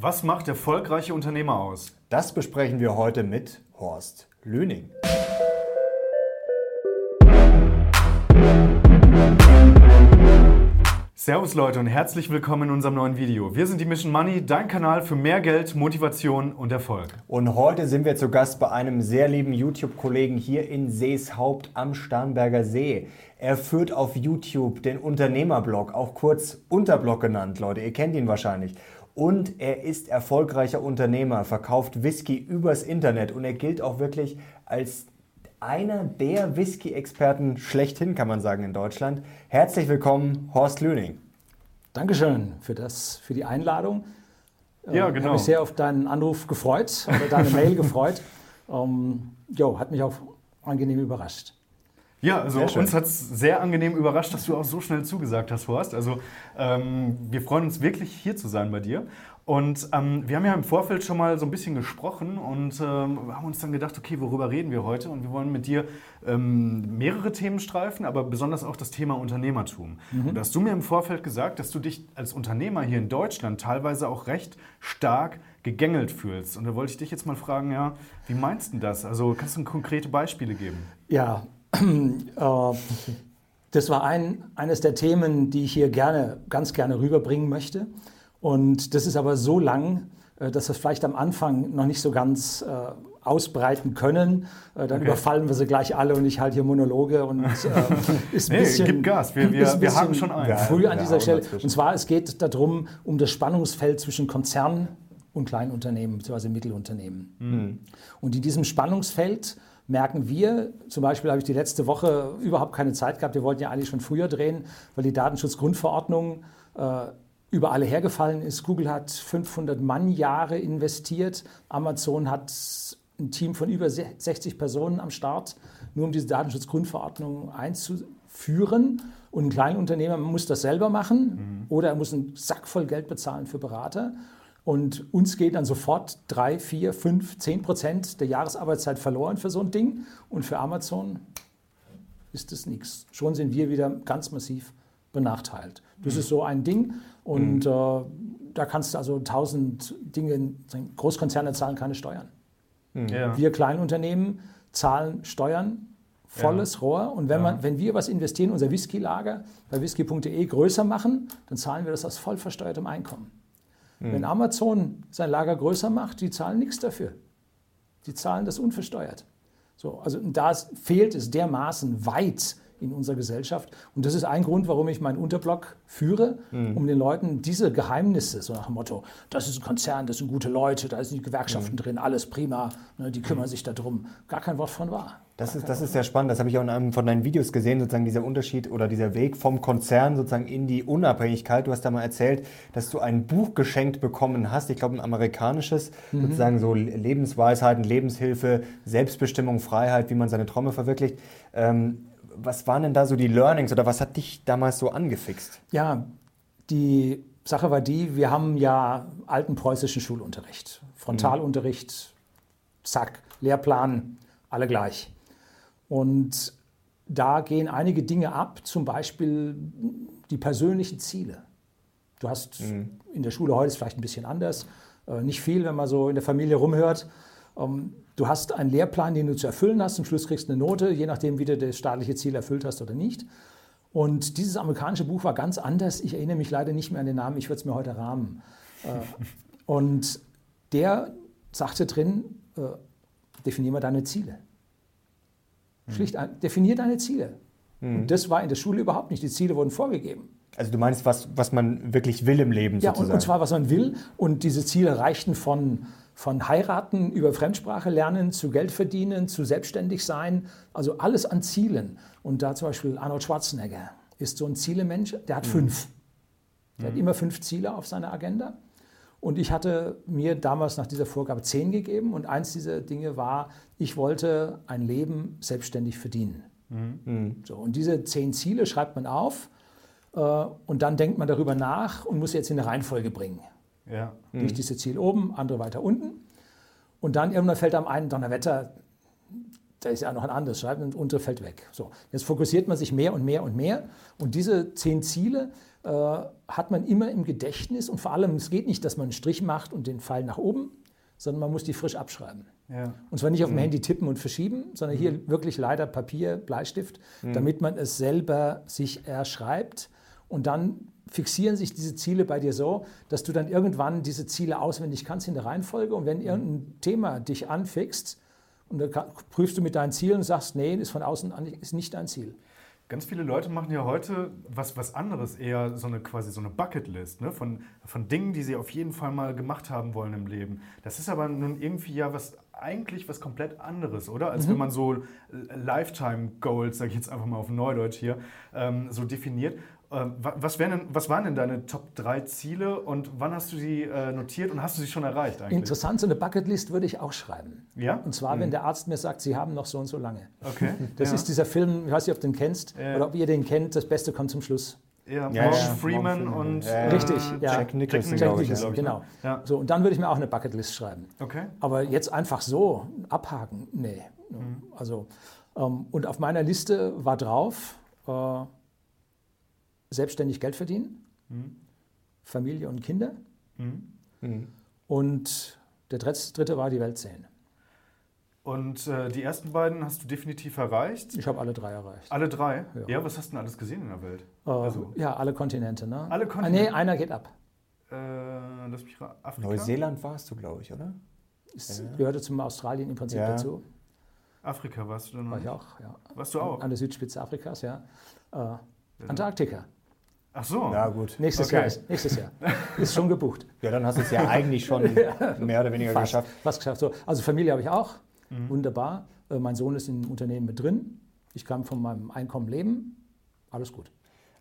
Was macht erfolgreiche Unternehmer aus? Das besprechen wir heute mit Horst Lüning. Servus Leute und herzlich willkommen in unserem neuen Video. Wir sind die Mission Money, dein Kanal für mehr Geld, Motivation und Erfolg. Und heute sind wir zu Gast bei einem sehr lieben YouTube-Kollegen hier in Seeshaupt am Starnberger See. Er führt auf YouTube den Unternehmerblog, auch kurz Unterblog genannt, Leute. Ihr kennt ihn wahrscheinlich und er ist erfolgreicher Unternehmer, verkauft Whisky übers Internet und er gilt auch wirklich als einer der Whisky-Experten schlechthin, kann man sagen, in Deutschland. Herzlich willkommen, Horst Lüning. Dankeschön für, das, für die Einladung. Ja, genau. Ich habe mich sehr auf deinen Anruf gefreut oder deine Mail gefreut. Ähm, jo, hat mich auch angenehm überrascht. Ja, also uns hat es sehr angenehm überrascht, dass du auch so schnell zugesagt hast, Horst. Also ähm, wir freuen uns wirklich hier zu sein bei dir. Und ähm, wir haben ja im Vorfeld schon mal so ein bisschen gesprochen und ähm, haben uns dann gedacht, okay, worüber reden wir heute? Und wir wollen mit dir ähm, mehrere Themen streifen, aber besonders auch das Thema Unternehmertum. Mhm. Und da hast du mir im Vorfeld gesagt, dass du dich als Unternehmer hier in Deutschland teilweise auch recht stark gegängelt fühlst. Und da wollte ich dich jetzt mal fragen, ja, wie meinst du das? Also kannst du konkrete Beispiele geben? Ja, das war ein, eines der Themen, die ich hier gerne, ganz gerne rüberbringen möchte. Und das ist aber so lang, äh, dass wir es vielleicht am Anfang noch nicht so ganz äh, ausbreiten können. Äh, dann okay. überfallen wir sie gleich alle und ich halte hier Monologe und äh, ist ein bisschen. Nee, gib Gas, wir, wir, wir haben schon einen. Früh an dieser Stelle. Und zwar, es geht darum, um das Spannungsfeld zwischen Konzern und Kleinunternehmen bzw. Mittelunternehmen. Mhm. Und in diesem Spannungsfeld merken wir, zum Beispiel habe ich die letzte Woche überhaupt keine Zeit gehabt, wir wollten ja eigentlich schon früher drehen, weil die Datenschutzgrundverordnung äh, über alle hergefallen ist. Google hat 500 Mannjahre investiert, Amazon hat ein Team von über 60 Personen am Start, nur um diese Datenschutzgrundverordnung einzuführen. Und ein Kleinunternehmer muss das selber machen mhm. oder er muss einen Sack voll Geld bezahlen für Berater. Und uns geht dann sofort drei, vier, fünf, zehn Prozent der Jahresarbeitszeit verloren für so ein Ding. Und für Amazon ist das nichts. Schon sind wir wieder ganz massiv benachteiligt. Das mhm. ist so ein Ding. Und mhm. äh, da kannst du also tausend Dinge, Großkonzerne zahlen keine Steuern. Mhm. Ja. Wir Kleinunternehmen zahlen Steuern, volles ja. Rohr. Und wenn, man, ja. wenn wir was investieren, unser Whisky-Lager bei whisky.de größer machen, dann zahlen wir das aus voll versteuertem Einkommen. Mhm. Wenn Amazon sein Lager größer macht, die zahlen nichts dafür. Die zahlen das unversteuert. So, also da fehlt es dermaßen weit in unserer Gesellschaft. Und das ist ein Grund, warum ich meinen Unterblog führe, mhm. um den Leuten diese Geheimnisse, so nach dem Motto, das ist ein Konzern, das sind gute Leute, da sind die Gewerkschaften mhm. drin, alles prima, ne, die kümmern sich darum. Gar kein Wort von wahr. Das ist, das ist sehr spannend. Das habe ich auch in einem von deinen Videos gesehen, sozusagen dieser Unterschied oder dieser Weg vom Konzern sozusagen in die Unabhängigkeit. Du hast da mal erzählt, dass du ein Buch geschenkt bekommen hast, ich glaube ein amerikanisches, mhm. sozusagen so Lebensweisheiten, Lebenshilfe, Selbstbestimmung, Freiheit, wie man seine Träume verwirklicht. Ähm, was waren denn da so die Learnings oder was hat dich damals so angefixt? Ja, die Sache war die, wir haben ja alten preußischen Schulunterricht. Frontalunterricht, zack, Lehrplan, alle gleich. Und da gehen einige Dinge ab, zum Beispiel die persönlichen Ziele. Du hast mhm. in der Schule heute ist vielleicht ein bisschen anders, äh, nicht viel, wenn man so in der Familie rumhört. Du hast einen Lehrplan, den du zu erfüllen hast. Zum Schluss kriegst du eine Note, je nachdem, wie du das staatliche Ziel erfüllt hast oder nicht. Und dieses amerikanische Buch war ganz anders. Ich erinnere mich leider nicht mehr an den Namen. Ich würde es mir heute rahmen. Äh, und der sagte drin, äh, definier mal deine Ziele. Hm. Schlicht, ein, definier deine Ziele. Mhm. Und das war in der Schule überhaupt nicht. Die Ziele wurden vorgegeben. Also du meinst, was, was man wirklich will im Leben ja, sozusagen? Ja, und, und zwar, was man will. Und diese Ziele reichten von von heiraten über Fremdsprache lernen, zu Geld verdienen, zu selbstständig sein, also alles an Zielen. Und da zum Beispiel Arnold Schwarzenegger ist so ein Zielemensch, der hat mhm. fünf. Der mhm. hat immer fünf Ziele auf seiner Agenda. Und ich hatte mir damals nach dieser Vorgabe zehn gegeben und eins dieser Dinge war, ich wollte ein Leben selbstständig verdienen. Mhm. mhm. So, und diese zehn Ziele schreibt man auf äh, und dann denkt man darüber nach und muss jetzt in eine Reihenfolge bringen. Ja. Nicht diese Ziel oben, andere weiter unten. Und dann irgendwann fällt einem ein, Donnerwetter, da ist ja noch ein anderes Schreiben und untere fällt weg. So, jetzt fokussiert man sich mehr und mehr und mehr und diese zehn Ziele äh, hat man immer im Gedächtnis und vor allem, es geht nicht, dass man einen Strich macht und den Pfeil nach oben, sondern man muss die frisch abschreiben. Ja. Und zwar nicht auf dem mhm. Handy tippen und verschieben, sondern mhm. hier wirklich leider Papier, Bleistift, mhm. damit man es selber sich erschreibt und dann fixieren sich diese Ziele bei dir so, dass du dann irgendwann diese Ziele auswendig kannst in der Reihenfolge und wenn irgendein Thema dich anfixt, und dann prüfst du mit deinen Zielen und sagst, nee, ist von außen an, ist nicht dein Ziel. Ganz viele Leute machen ja heute was, was anderes, eher so eine quasi so eine Bucketlist ne? von, von Dingen, die sie auf jeden Fall mal gemacht haben wollen im Leben. Das ist aber nun irgendwie ja was eigentlich was komplett anderes, oder? Als mhm. wenn man so Lifetime Goals, sage ich jetzt einfach mal auf Neudeutsch hier, ähm, so definiert. Ähm, was, denn, was, waren denn deine Top 3 Ziele und wann hast du sie äh, notiert und hast du sie schon erreicht eigentlich? Interessant, so eine Bucketlist würde ich auch schreiben. Ja? Und zwar, mhm. wenn der Arzt mir sagt, Sie haben noch so und so lange. Okay. Das ja. ist dieser Film, ich weiß nicht, ob du den kennst ja. oder ob ihr den kennt, Das Beste kommt zum Schluss. Ja, ja, Morgan Freeman und äh, richtig, ja. Jack Nicholson, Jack Nicholson, genau. Ja. So und dann würde ich mir auch eine Bucketlist schreiben. Okay. Aber jetzt einfach so abhaken, nee. Mhm. Also ähm, und auf meiner Liste war drauf äh, selbstständig Geld verdienen, mhm. Familie und Kinder. Mhm. Und der dritte war die Welt sehen. Und äh, die ersten beiden hast du definitiv erreicht? Ich habe alle drei erreicht. Alle drei? Ja. ja. was hast du denn alles gesehen in der Welt? Äh, also? Ja, alle Kontinente. Ne? Alle Kontinente? Ah, nee, einer geht ab. Äh, lass mich Afrika? Neuseeland warst du, glaube ich, oder? Es ja. gehörte zum Australien im Prinzip ja. dazu. Afrika warst du dann? War ich auch, ja. Warst du auch? An der Südspitze Afrikas, ja. Äh, Antarktika. Ach so. Ja, gut. Nächstes okay. Jahr ist, nächstes Jahr. Ist schon gebucht. Ja, dann hast du es ja eigentlich schon mehr oder weniger fast, geschafft. Fast geschafft. So, also Familie habe ich auch. Mhm. Wunderbar. Äh, mein Sohn ist im Unternehmen mit drin. Ich kann von meinem Einkommen leben. Alles gut.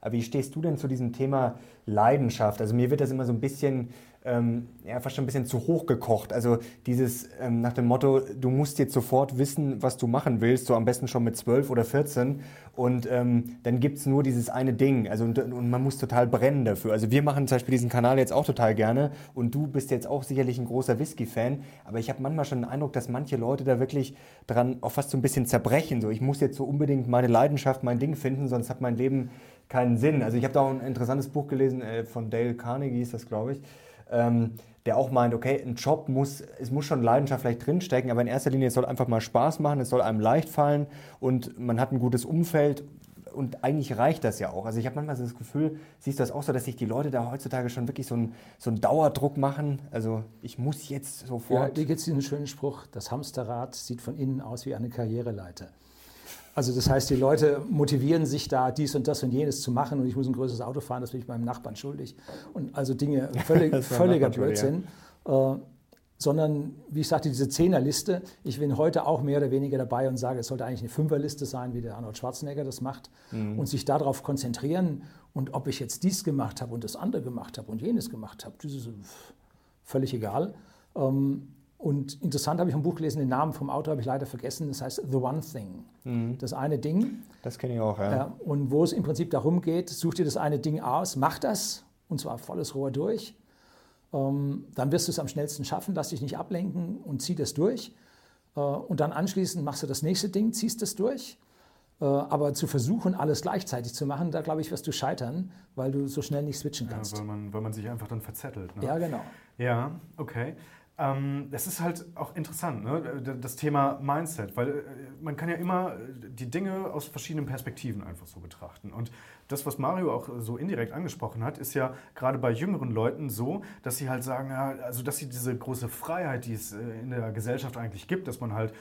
Aber wie stehst du denn zu diesem Thema Leidenschaft? Also mir wird das immer so ein bisschen ähm, ja, fast schon ein bisschen zu hoch gekocht. Also dieses ähm, nach dem Motto, du musst jetzt sofort wissen, was du machen willst, so am besten schon mit 12 oder 14 und ähm, dann gibt es nur dieses eine Ding. Also und, und, man muss total brennen dafür. Also wir machen zum Beispiel diesen Kanal jetzt auch total gerne und du bist jetzt auch sicherlich ein großer Whisky-Fan, aber ich habe manchmal schon den Eindruck, dass manche Leute da wirklich dran auch fast so ein bisschen zerbrechen. So, ich muss jetzt so unbedingt meine Leidenschaft, mein Ding finden, sonst hat mein Leben keinen Sinn. Also ich habe da auch ein interessantes Buch gelesen äh, von Dale Carnegie, ist das glaube ich ähm, der auch meint, okay, ein Job muss, es muss schon Leidenschaft vielleicht drinstecken, aber in erster Linie, es soll einfach mal Spaß machen, es soll einem leicht fallen und man hat ein gutes Umfeld und eigentlich reicht das ja auch. Also ich habe manchmal so das Gefühl, siehst du das auch so, dass sich die Leute da heutzutage schon wirklich so einen, so einen Dauerdruck machen? Also ich muss jetzt sofort... Ja, hier gibt es diesen schönen Spruch, das Hamsterrad sieht von innen aus wie eine Karriereleiter. Also das heißt, die Leute motivieren sich da, dies und das und jenes zu machen und ich muss ein größeres Auto fahren, das bin ich meinem Nachbarn schuldig. Und also Dinge, völlig, völliger Blödsinn. Ja. Äh, sondern, wie ich sagte, diese Zehnerliste, ich bin heute auch mehr oder weniger dabei und sage, es sollte eigentlich eine Fünferliste sein, wie der Arnold Schwarzenegger das macht, mhm. und sich darauf konzentrieren und ob ich jetzt dies gemacht habe und das andere gemacht habe und jenes gemacht habe, das ist völlig egal. Ähm, und interessant habe ich ein Buch gelesen, den Namen vom Autor habe ich leider vergessen, das heißt The One Thing. Mhm. Das eine Ding. Das kenne ich auch, ja. ja. Und wo es im Prinzip darum geht, such dir das eine Ding aus, mach das, und zwar volles Rohr durch. Ähm, dann wirst du es am schnellsten schaffen, lass dich nicht ablenken und zieh das durch. Äh, und dann anschließend machst du das nächste Ding, ziehst das durch. Äh, aber zu versuchen, alles gleichzeitig zu machen, da glaube ich, wirst du scheitern, weil du so schnell nicht switchen kannst. Ja, weil, man, weil man sich einfach dann verzettelt. Ne? Ja, genau. Ja, okay. Ähm, das ist halt auch interessant, ne? das Thema Mindset, weil äh, man kann ja immer die Dinge aus verschiedenen Perspektiven einfach so betrachten. Und das, was Mario auch so indirekt angesprochen hat, ist ja gerade bei jüngeren Leuten so, dass sie halt sagen, ja, also dass sie diese große Freiheit, die es äh, in der Gesellschaft eigentlich gibt, dass man halt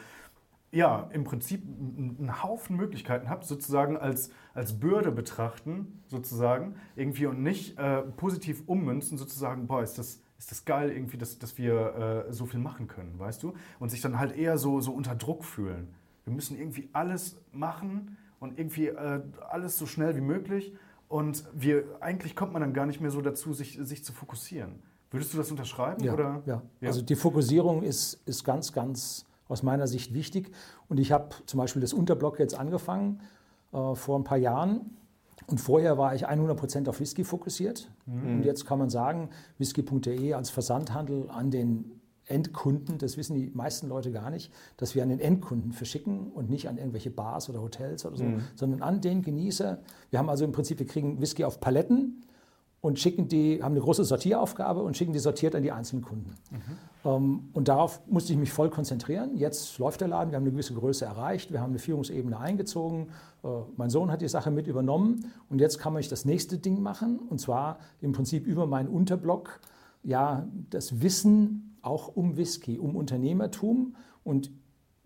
ja, im Prinzip einen Haufen Möglichkeiten habt, sozusagen als, als Bürde betrachten, sozusagen, irgendwie und nicht äh, positiv ummünzen, sozusagen, boah, ist das, ist das geil irgendwie, dass, dass wir äh, so viel machen können, weißt du? Und sich dann halt eher so, so unter Druck fühlen. Wir müssen irgendwie alles machen und irgendwie äh, alles so schnell wie möglich. Und wir, eigentlich kommt man dann gar nicht mehr so dazu, sich, sich zu fokussieren. Würdest du das unterschreiben? Ja, oder? ja. ja. also die Fokussierung ist, ist ganz, ganz aus meiner Sicht wichtig. Und ich habe zum Beispiel das Unterblock jetzt angefangen äh, vor ein paar Jahren und vorher war ich 100% auf Whisky fokussiert. Mhm. Und jetzt kann man sagen, whisky.de als Versandhandel an den Endkunden, das wissen die meisten Leute gar nicht, dass wir an den Endkunden verschicken und nicht an irgendwelche Bars oder Hotels oder so, mhm. sondern an den Genießer. Wir haben also im Prinzip, wir kriegen Whisky auf Paletten und schicken die, haben eine große Sortieraufgabe und schicken die sortiert an die einzelnen Kunden. Mhm. Ähm, und darauf musste ich mich voll konzentrieren. Jetzt läuft der Laden, wir haben eine gewisse Größe erreicht, wir haben eine Führungsebene eingezogen. Äh, mein Sohn hat die Sache mit übernommen und jetzt kann man das nächste Ding machen und zwar im Prinzip über meinen Unterblock ja das Wissen auch um Whisky, um Unternehmertum und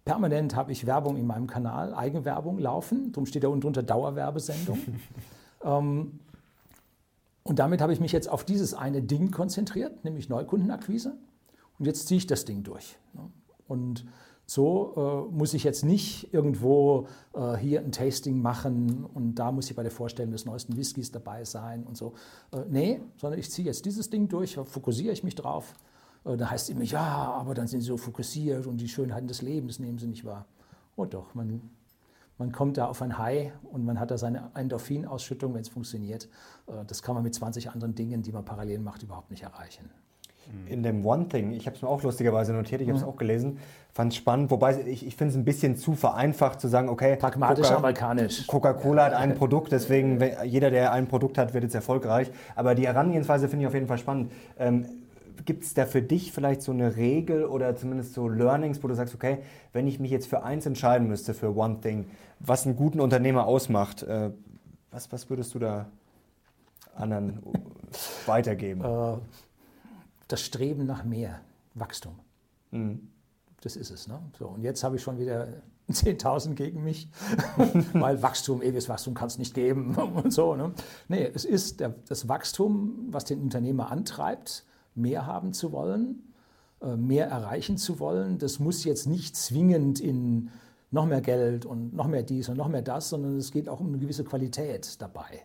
permanent habe ich Werbung in meinem Kanal, Eigenwerbung laufen, darum steht da unten drunter Dauerwerbesendung. ähm, und damit habe ich mich jetzt auf dieses eine Ding konzentriert, nämlich Neukundenakquise. Und jetzt ziehe ich das Ding durch. Und so äh, muss ich jetzt nicht irgendwo äh, hier ein Tasting machen und da muss ich bei der Vorstellung des neuesten Whiskys dabei sein und so. Äh, nee, sondern ich ziehe jetzt dieses Ding durch, fokussiere ich mich drauf. Äh, da heißt es immer, ja, aber dann sind sie so fokussiert und die Schönheiten des Lebens nehmen sie nicht wahr. Oh doch, man man kommt da auf ein High und man hat da seine Endorphinausschüttung, wenn es funktioniert. Äh, das kann man mit 20 anderen Dingen, die man parallel macht, überhaupt nicht erreichen. In dem One Thing, ich habe es mir auch lustigerweise notiert, ich habe es mhm. auch gelesen, fand es spannend, wobei ich, ich finde es ein bisschen zu vereinfacht zu sagen, okay, pragmatisch Coca amerikanisch. Coca-Cola hat ein Produkt, deswegen jeder, der ein Produkt hat, wird jetzt erfolgreich. Aber die Herangehensweise finde ich auf jeden Fall spannend. Ähm, Gibt es da für dich vielleicht so eine Regel oder zumindest so Learnings, wo du sagst, okay, wenn ich mich jetzt für eins entscheiden müsste, für One Thing, was einen guten Unternehmer ausmacht, äh, was, was würdest du da anderen weitergeben? Äh, das Streben nach mehr Wachstum. Mhm. Das ist es. Ne? So, und jetzt habe ich schon wieder 10.000 gegen mich, weil Wachstum, ewiges Wachstum kann es nicht geben und so. Ne? Nee, es ist der, das Wachstum, was den Unternehmer antreibt, mehr haben zu wollen, äh, mehr erreichen zu wollen. Das muss jetzt nicht zwingend in noch mehr Geld und noch mehr dies und noch mehr das, sondern es geht auch um eine gewisse Qualität dabei.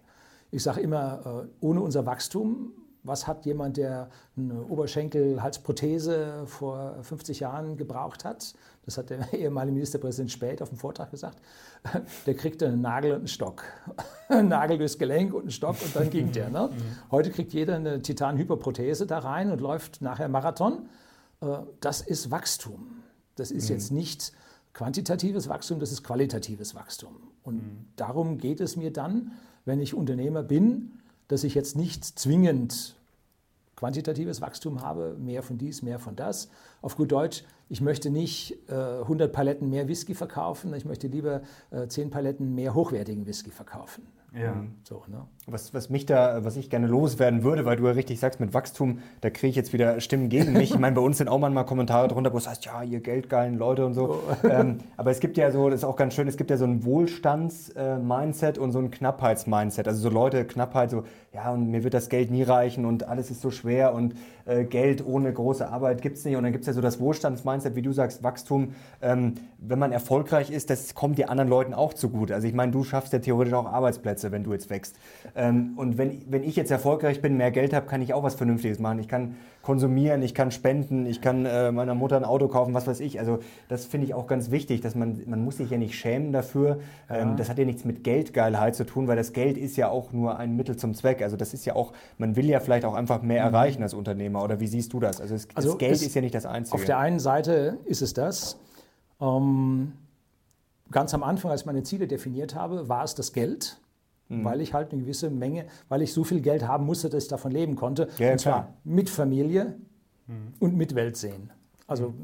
Ich sage immer, äh, ohne unser Wachstum was hat jemand, der eine Oberschenkel-Halsprothese vor 50 Jahren gebraucht hat? Das hat der ehemalige Ministerpräsident Späth auf dem Vortrag gesagt. Der kriegte einen Nagel und einen Stock. Ein Nagel durchs Gelenk und einen Stock und dann ging der. Ne? Mhm. Heute kriegt jeder eine Titan-Hyperprothese da rein und läuft nachher Marathon. Äh, das ist Wachstum. Das ist mhm. jetzt nicht quantitatives Wachstum, das ist qualitatives Wachstum. Und mhm. darum geht es mir dann, wenn ich Unternehmer bin, dass ich jetzt nicht zwingend quantitatives Wachstum habe, mehr von dies, mehr von das. Auf gut Deutsch, ich möchte nicht äh, 100 Paletten mehr Whisky verkaufen, ich möchte lieber äh, 10 Paletten mehr hochwertigen Whisky verkaufen. Ja. Mhm. So, ne? was, was mich da, was ich gerne loswerden würde, weil du ja richtig sagst, mit Wachstum, da kriege ich jetzt wieder Stimmen gegen mich. Ich meine, bei uns sind auch manchmal Kommentare drunter, wo es heißt, ja, ihr geldgeilen Leute und so. Oh. Ähm, aber es gibt ja so, das ist auch ganz schön, es gibt ja so ein Wohlstands-Mindset und so ein Knappheits-Mindset. Also so Leute, Knappheit, so, ja, und mir wird das Geld nie reichen und alles ist so schwer und äh, Geld ohne große Arbeit gibt es nicht. Und dann gibt es ja so das Wohlstands-Mindset, wie du sagst, Wachstum. Ähm, wenn man erfolgreich ist, das kommt den anderen Leuten auch zugute. Also ich meine, du schaffst ja theoretisch auch Arbeitsplätze, wenn du jetzt wächst. Ähm, und wenn, wenn ich jetzt erfolgreich bin, mehr Geld habe, kann ich auch was Vernünftiges machen. Ich kann konsumieren, ich kann spenden, ich kann äh, meiner Mutter ein Auto kaufen, was weiß ich. Also das finde ich auch ganz wichtig, dass man, man muss sich ja nicht schämen dafür. Ähm, ja. Das hat ja nichts mit Geldgeilheit zu tun, weil das Geld ist ja auch nur ein Mittel zum Zweck. Also das ist ja auch, man will ja vielleicht auch einfach mehr mhm. erreichen als Unternehmer. Oder wie siehst du das? Also, es, also das Geld ist ja nicht das Einzige. Auf der einen Seite ist es das. Ähm, ganz am Anfang, als ich meine Ziele definiert habe, war es das Geld. Mhm. Weil ich halt eine gewisse Menge, weil ich so viel Geld haben musste, dass ich davon leben konnte. Ja, und zwar mit Familie mhm. und mit Weltsehen. Also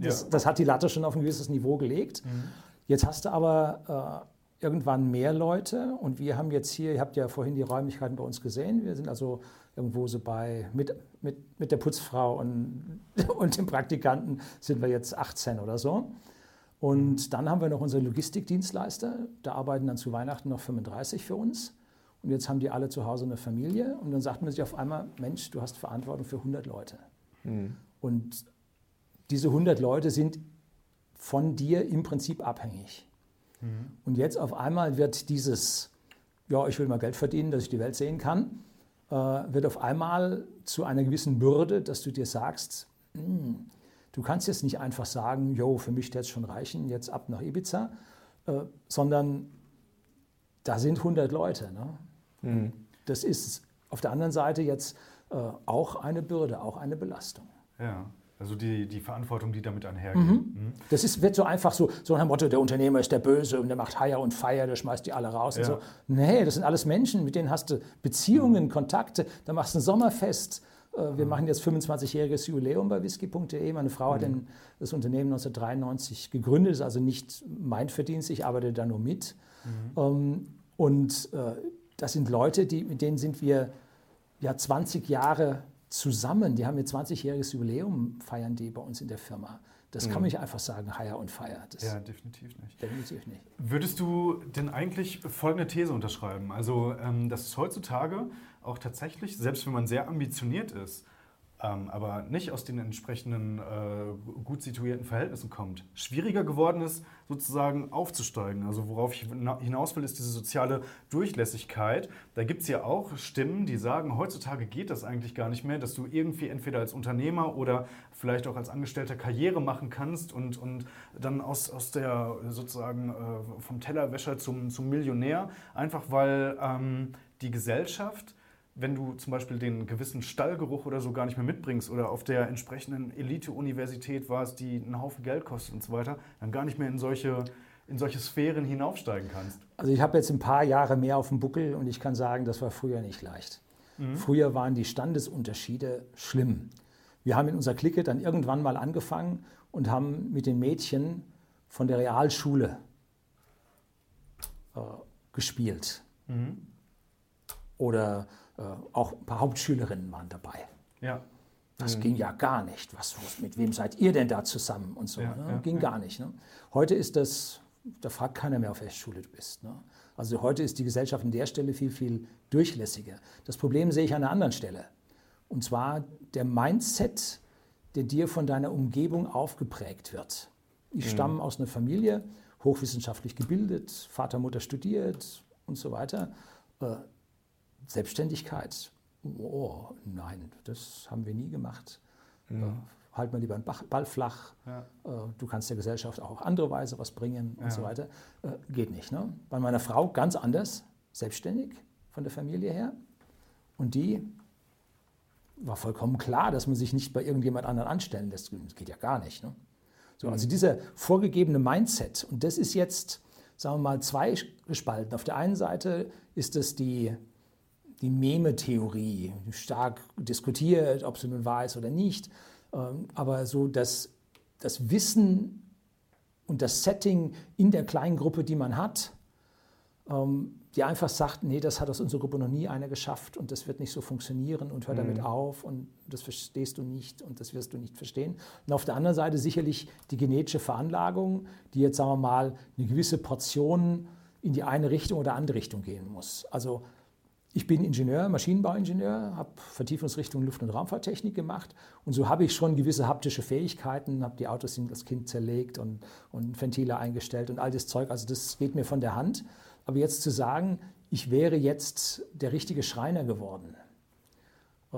das, ja. das, hat die Latte schon auf ein gewisses Niveau gelegt. Mhm. Jetzt hast du aber äh, irgendwann mehr Leute und wir haben jetzt hier, ihr habt ja vorhin die Räumlichkeiten bei uns gesehen, wir sind also irgendwo so bei, mit, mit, mit der Putzfrau und, und dem Praktikanten sind wir jetzt 18 oder so. Und dann haben wir noch unsere Logistikdienstleister, da arbeiten dann zu Weihnachten noch 35 für uns. Und jetzt haben die alle zu Hause eine Familie und dann sagt man sich auf einmal, Mensch, du hast Verantwortung für 100 Leute. Mhm. Und diese 100 Leute sind von dir im Prinzip abhängig. Mhm. Und jetzt auf einmal wird dieses, ja, ich will mal Geld verdienen, dass ich die Welt sehen kann, wird auf einmal zu einer gewissen Bürde, dass du dir sagst, hm, Du kannst jetzt nicht einfach sagen, jo, für mich es schon reichen, jetzt ab nach Ibiza, äh, sondern da sind 100 Leute. Ne? Mhm. Das ist auf der anderen Seite jetzt äh, auch eine Bürde, auch eine Belastung. Ja. Also die, die Verantwortung, die damit einhergeht. Mhm. Mhm. Das ist, wird so einfach so, so dem Motto, der Unternehmer ist der Böse und der macht Hire und Fire, der schmeißt die alle raus ja. und so. Nee, das sind alles Menschen, mit denen hast du Beziehungen, mhm. Kontakte, da machst du ein Sommerfest. Äh, wir mhm. machen jetzt 25-jähriges Jubiläum bei whisky.de. Meine Frau hat mhm. das Unternehmen 1993 gegründet, ist also nicht mein Verdienst, ich arbeite da nur mit. Ähm, und äh, das sind Leute, die, mit denen sind wir ja 20 Jahre zusammen, die haben ihr 20-jähriges Jubiläum, feiern die bei uns in der Firma. Das kann man nicht einfach sagen, hire und fire. Das ja, definitiv nicht. Definitiv nicht. Würdest du denn eigentlich folgende These unterschreiben? Also, ähm, dass es heutzutage auch tatsächlich, selbst wenn man sehr ambitioniert ist, ähm, aber nicht aus den entsprechenden äh, gut situierten Verhältnissen kommt, schwieriger geworden ist, sozusagen aufzusteigen. Also worauf ich hinaus will, ist diese soziale Durchlässigkeit. Da gibt es ja auch Stimmen, die sagen, heutzutage geht das eigentlich gar nicht mehr, dass du irgendwie entweder als Unternehmer oder vielleicht auch als Angestellter Karriere machen kannst und, und dann aus, aus der sozusagen äh, vom Tellerwäscher zum, zum Millionär, einfach weil ähm, die Gesellschaft wenn du zum Beispiel den gewissen Stallgeruch oder so gar nicht mehr mitbringst oder auf der entsprechenden Elite-Universität warst, die einen Haufen Geld kostet und so weiter, dann gar nicht mehr in solche, in solche Sphären hinaufsteigen kannst. Also ich habe jetzt ein paar Jahre mehr auf dem Buckel und ich kann sagen, das war früher nicht leicht. Mhm. Früher waren die Standesunterschiede schlimm. Wir haben in unserer Clique dann irgendwann mal angefangen und haben mit den Mädchen von der Realschule äh, gespielt. Mhm. Oder auch ein paar Hauptschülerinnen waren dabei. Ja. Das mhm. ging ja gar nicht. Was, mit wem seid ihr denn da zusammen und so? Ja, ne? ja, ging ja. gar nicht. Ne? Heute ist das, da fragt keiner mehr, auf welche Schule du bist. Ne? Also heute ist die Gesellschaft an der Stelle viel, viel durchlässiger. Das Problem sehe ich an einer anderen Stelle. Und zwar der Mindset, der dir von deiner Umgebung aufgeprägt wird. Ich mhm. stamme aus einer Familie, hochwissenschaftlich gebildet, Vater, Mutter studiert und so weiter. Selbstständigkeit, oh, nein, das haben wir nie gemacht. Mhm. Äh, halt mal lieber einen Ball flach. Ja. Äh, du kannst der Gesellschaft auch auf andere Weise was bringen und ja. so weiter. Äh, geht nicht. Ne? Bei meiner Frau ganz anders, selbstständig von der Familie her. Und die war vollkommen klar, dass man sich nicht bei irgendjemand anderen anstellen lässt. Das geht ja gar nicht. Ne? So, also mhm. dieser vorgegebene Mindset, und das ist jetzt, sagen wir mal, zweigespalten. Auf der einen Seite ist es die die Meme-Theorie, stark diskutiert, ob sie nun wahr ist oder nicht. Ähm, aber so das, das Wissen und das Setting in der kleinen Gruppe, die man hat, ähm, die einfach sagt, nee, das hat aus unserer Gruppe noch nie einer geschafft und das wird nicht so funktionieren und hör damit mhm. auf und das verstehst du nicht und das wirst du nicht verstehen. Und auf der anderen Seite sicherlich die genetische Veranlagung, die jetzt, sagen wir mal, eine gewisse Portion in die eine Richtung oder andere Richtung gehen muss. Also ich bin Ingenieur, Maschinenbauingenieur, habe Vertiefungsrichtung Luft- und Raumfahrttechnik gemacht und so habe ich schon gewisse haptische Fähigkeiten, habe die Autos als Kind zerlegt und, und Ventile eingestellt und all das Zeug. Also das geht mir von der Hand. Aber jetzt zu sagen, ich wäre jetzt der richtige Schreiner geworden, äh,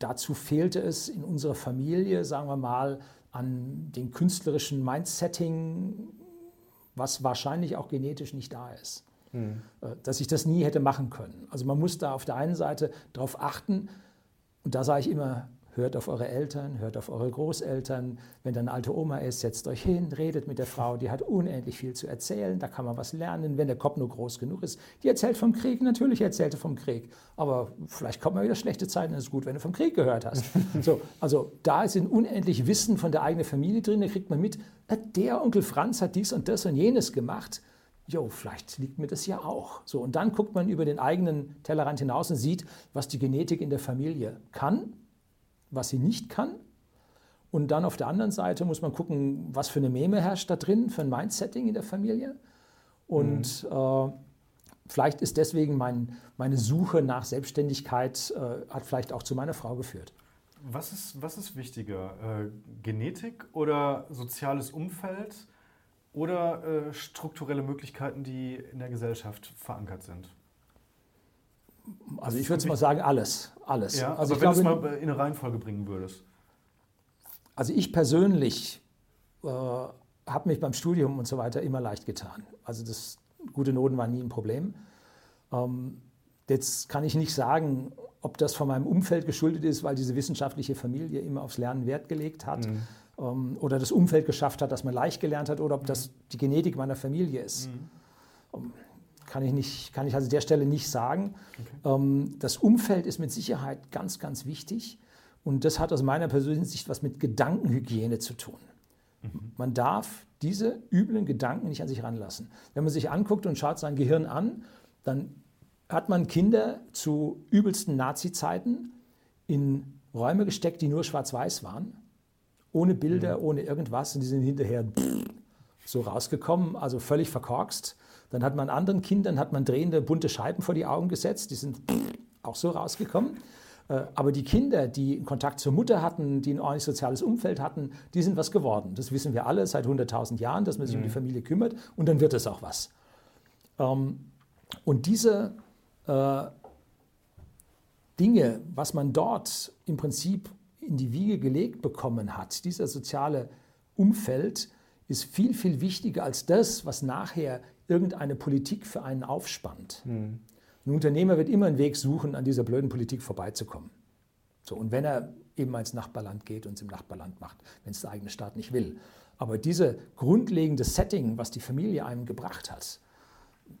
dazu fehlte es in unserer Familie, sagen wir mal, an dem künstlerischen Mindsetting, was wahrscheinlich auch genetisch nicht da ist. Mhm. Dass ich das nie hätte machen können. Also man muss da auf der einen Seite darauf achten, und da sage ich immer, hört auf eure Eltern, hört auf eure Großeltern. Wenn da eine alte Oma ist, setzt euch hin, redet mit der Frau, die hat unendlich viel zu erzählen, da kann man was lernen, wenn der Kopf nur groß genug ist. Die erzählt vom Krieg, natürlich erzählt er vom Krieg, aber vielleicht kommt mal wieder schlechte Zeiten, das ist gut, wenn du vom Krieg gehört hast. so, also da ist ein unendlich Wissen von der eigenen Familie drin, da kriegt man mit, äh, der Onkel Franz hat dies und das und jenes gemacht jo, vielleicht liegt mir das ja auch. So, und dann guckt man über den eigenen Tellerrand hinaus und sieht, was die Genetik in der Familie kann, was sie nicht kann. Und dann auf der anderen Seite muss man gucken, was für eine Meme herrscht da drin, für ein Mindsetting in der Familie. Und mhm. äh, vielleicht ist deswegen mein, meine Suche nach Selbstständigkeit, äh, hat vielleicht auch zu meiner Frau geführt. Was ist, was ist wichtiger, äh, Genetik oder soziales Umfeld? Oder äh, strukturelle Möglichkeiten, die in der Gesellschaft verankert sind? Also ich würde mal sagen, alles. alles. Ja, also aber wenn du es mal in eine Reihenfolge bringen würdest. Also ich persönlich äh, habe mich beim Studium und so weiter immer leicht getan. Also das, gute Noten waren nie ein Problem. Ähm, Jetzt kann ich nicht sagen, ob das von meinem Umfeld geschuldet ist, weil diese wissenschaftliche Familie immer aufs Lernen Wert gelegt hat mhm. Ähm, oder das Umfeld geschafft hat, dass man leicht gelernt hat oder ob das die Genetik meiner Familie ist. Mhm. Um, kann ich, nicht, kann ich also der Stelle nicht sagen. Okay. Ähm, das Umfeld ist mit Sicherheit ganz, ganz wichtig und das hat aus meiner persönlichen Sicht was mit Gedankenhygiene zu tun. Mhm. Man darf diese üblen Gedanken nicht an sich ranlassen. Wenn man sich anguckt und schaut sein Gehirn an, dann hat man Kinder zu übelsten Nazi-Zeiten in Räume gesteckt, die nur schwarz-weiß waren, ohne Bilder, mhm. ohne irgendwas, und die sind hinterher so rausgekommen, also völlig verkorkst. Dann hat man anderen Kindern, hat man drehende bunte Scheiben vor die Augen gesetzt, die sind auch so rausgekommen. Äh, aber die Kinder, die Kontakt zur Mutter hatten, die ein ordentliches soziales Umfeld hatten, die sind was geworden. Das wissen wir alle seit 100.000 Jahren, dass man sich mhm. um die mhm. Familie kümmert und dann wird es auch was. Ähm, und diese äh, Dinge, was man dort im Prinzip in die Wiege gelegt bekommen hat, dieser soziale Umfeld, ist viel, viel wichtiger als das, was nachher irgendeine Politik für einen aufspannt. Mhm. Ein Unternehmer wird immer einen Weg suchen, an dieser blöden Politik vorbeizukommen. So, und wenn er eben ins Nachbarland geht und es im Nachbarland macht, wenn es der eigene Staat nicht will. Aber dieses grundlegende Setting, was die Familie einem gebracht hat,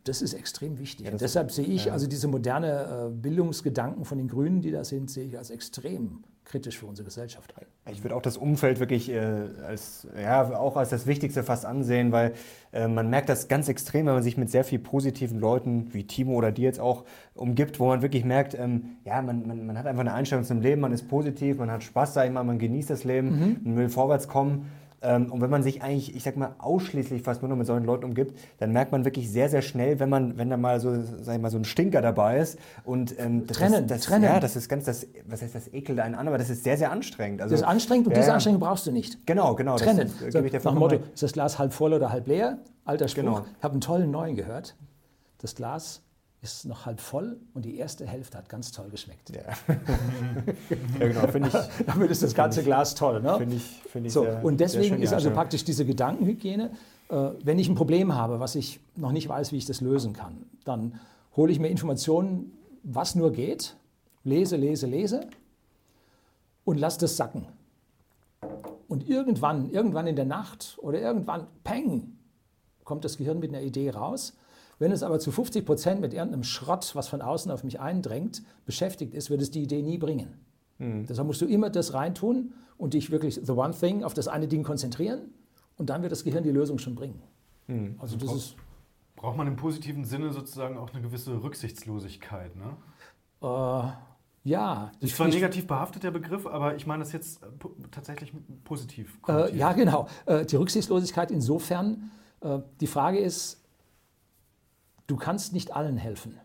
das ist extrem wichtig. Ja, deshalb sehe ich ja. also diese moderne äh, Bildungsgedanken von den Grünen, die da sind, sehe ich als extrem kritisch für unsere Gesellschaft ein. Ich würde auch das Umfeld wirklich äh, als, ja, auch als das Wichtigste fast ansehen, weil äh, man merkt das ganz extrem, wenn man sich mit sehr viel positiven Leuten wie Timo oder dir jetzt auch umgibt, wo man wirklich merkt, ähm, ja, man, man, man, hat einfach eine Einstellung zum Leben, man ist positiv, man hat Spaß, sag ich mal, man genießt das Leben, mhm. man will vorwärts kommen. Ähm, und wenn man sich eigentlich, ich sag mal, ausschließlich fast nur noch mit solchen Leuten umgibt, dann merkt man wirklich sehr, sehr schnell, wenn man, wenn da mal so, sag ich mal, so ein Stinker dabei ist. Und ähm, das trennen, ist, das, trennen. Ja, das ist ganz, das, was heißt das ekelt einen an, aber das ist sehr, sehr anstrengend. Also, das ist anstrengend und ja, diese Anstrengung brauchst du nicht. Genau, genau. Trennen. Das, so, nach dem Motto, ist das Glas halb voll oder halb leer? Alter Spruch. Genau. Ich habe einen tollen neuen gehört. Das Glas ist noch halb voll und die erste Hälfte hat ganz toll geschmeckt. Ja, ja genau, finde ich. Damit ist das ganze ich, Glas toll. Ne? Finde ich, find ich so, sehr, Und deswegen ist also praktisch diese Gedankenhygiene, äh, wenn ich ein Problem habe, was ich noch nicht weiß, wie ich das lösen kann, dann hole ich mir Informationen, was nur geht, lese, lese, lese und lasse das sacken. Und irgendwann, irgendwann in der Nacht oder irgendwann, peng, kommt das Gehirn mit einer Idee raus wenn es aber zu 50 Prozent mit irgendeinem Schrott, was von außen auf mich eindrängt, beschäftigt ist, wird es die Idee nie bringen. Mhm. Deshalb musst du immer das reintun und dich wirklich, the one thing, auf das eine Ding konzentrieren und dann wird das Gehirn die Lösung schon bringen. Mhm. Also das ist braucht man im positiven Sinne sozusagen auch eine gewisse Rücksichtslosigkeit, ne? Äh, ja. Das ist zwar negativ behaftet, der Begriff, aber ich meine das jetzt äh, tatsächlich positiv. Äh, ja, genau. Äh, die Rücksichtslosigkeit insofern, äh, die Frage ist, du kannst nicht allen helfen.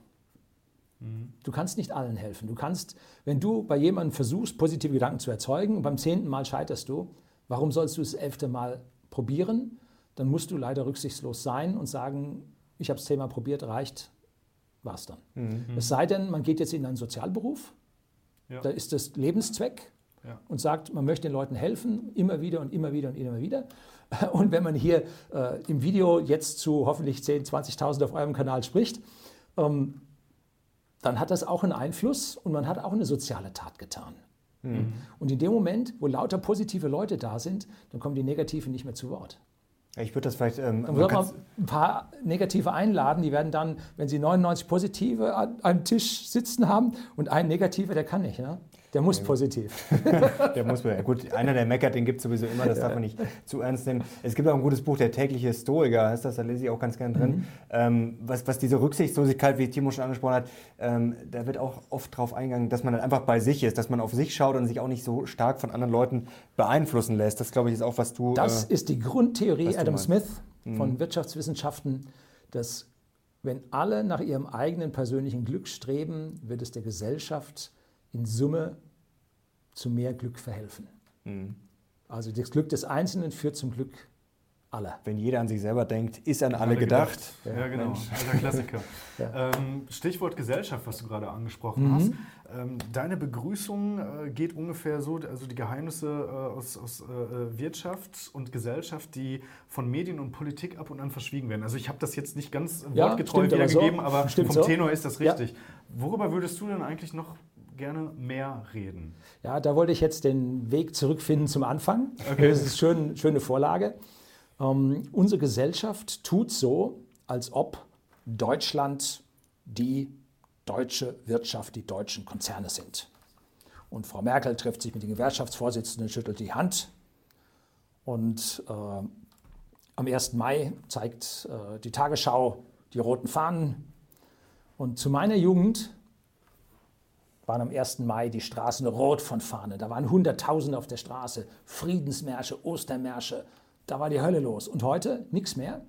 Du kannst nicht allen helfen. Du kannst, wenn du bei jemandem versuchst, positive Gedanken zu erzeugen und beim zehnten Mal scheiterst du, warum sollst du das elfte Mal probieren? Dann musst du leider rücksichtslos sein und sagen, ich habe es zehnmal probiert, reicht, war es dann. Mhm. Es sei denn, man geht jetzt in einen Sozialberuf, ja. da ist das Lebenszweck ja. und sagt, man möchte den Leuten helfen, immer wieder und immer wieder und immer wieder. Und wenn man hier äh, im Video jetzt zu hoffentlich 10.000, 20.000 auf eurem Kanal spricht, ähm, dann hat das auch einen Einfluss und man hat auch eine soziale Tat getan. Mhm. Und in dem Moment, wo lauter positive Leute da sind, dann kommen die Negativen nicht mehr zu Wort. Ich würde das vielleicht. Ähm, dann würde man ein paar Negative einladen, die werden dann, wenn sie 99 Positive an einem Tisch sitzen haben und ein Negativer, der kann nicht. Ne? Der muss ja, positiv. der muss, ja, gut, einer, der meckert, den gibt es sowieso immer, das darf man nicht zu ernst nehmen. Es gibt auch ein gutes Buch, Der tägliche Stoiker, heißt das, da lese ich auch ganz gern drin. Mhm. Ähm, was, was diese Rücksichtslosigkeit, wie Timo schon angesprochen hat, ähm, da wird auch oft drauf eingegangen, dass man dann einfach bei sich ist, dass man auf sich schaut und sich auch nicht so stark von anderen Leuten beeinflussen lässt. Das, glaube ich, ist auch, was du. Das äh, ist die Grundtheorie Adam Smith von mhm. Wirtschaftswissenschaften, dass wenn alle nach ihrem eigenen persönlichen Glück streben, wird es der Gesellschaft in Summe zu mehr Glück verhelfen. Mhm. Also das Glück des Einzelnen führt zum Glück aller. Wenn jeder an sich selber denkt, ist an alle, alle gedacht. gedacht. Ja, genau. Alter Klassiker. ja. ähm, Stichwort Gesellschaft, was du gerade angesprochen mhm. hast. Ähm, deine Begrüßung äh, geht ungefähr so, also die Geheimnisse äh, aus, aus äh, Wirtschaft und Gesellschaft, die von Medien und Politik ab und an verschwiegen werden. Also ich habe das jetzt nicht ganz ja, wortgetreu wiedergegeben, so. aber stimmt vom so. Tenor ist das richtig. Ja. Worüber würdest du denn eigentlich noch gerne mehr reden? Ja, da wollte ich jetzt den Weg zurückfinden zum Anfang. Okay. Das ist eine schöne Vorlage. Ähm, unsere Gesellschaft tut so, als ob Deutschland die deutsche Wirtschaft, die deutschen Konzerne sind. Und Frau Merkel trifft sich mit den Gewerkschaftsvorsitzenden, schüttelt die Hand. Und äh, am 1. Mai zeigt äh, die Tagesschau die roten Fahnen. Und zu meiner Jugend waren am 1. Mai die Straßen rot von Fahnen. Da waren Hunderttausende auf der Straße, Friedensmärsche, Ostermärsche, da war die Hölle los. Und heute nichts mehr.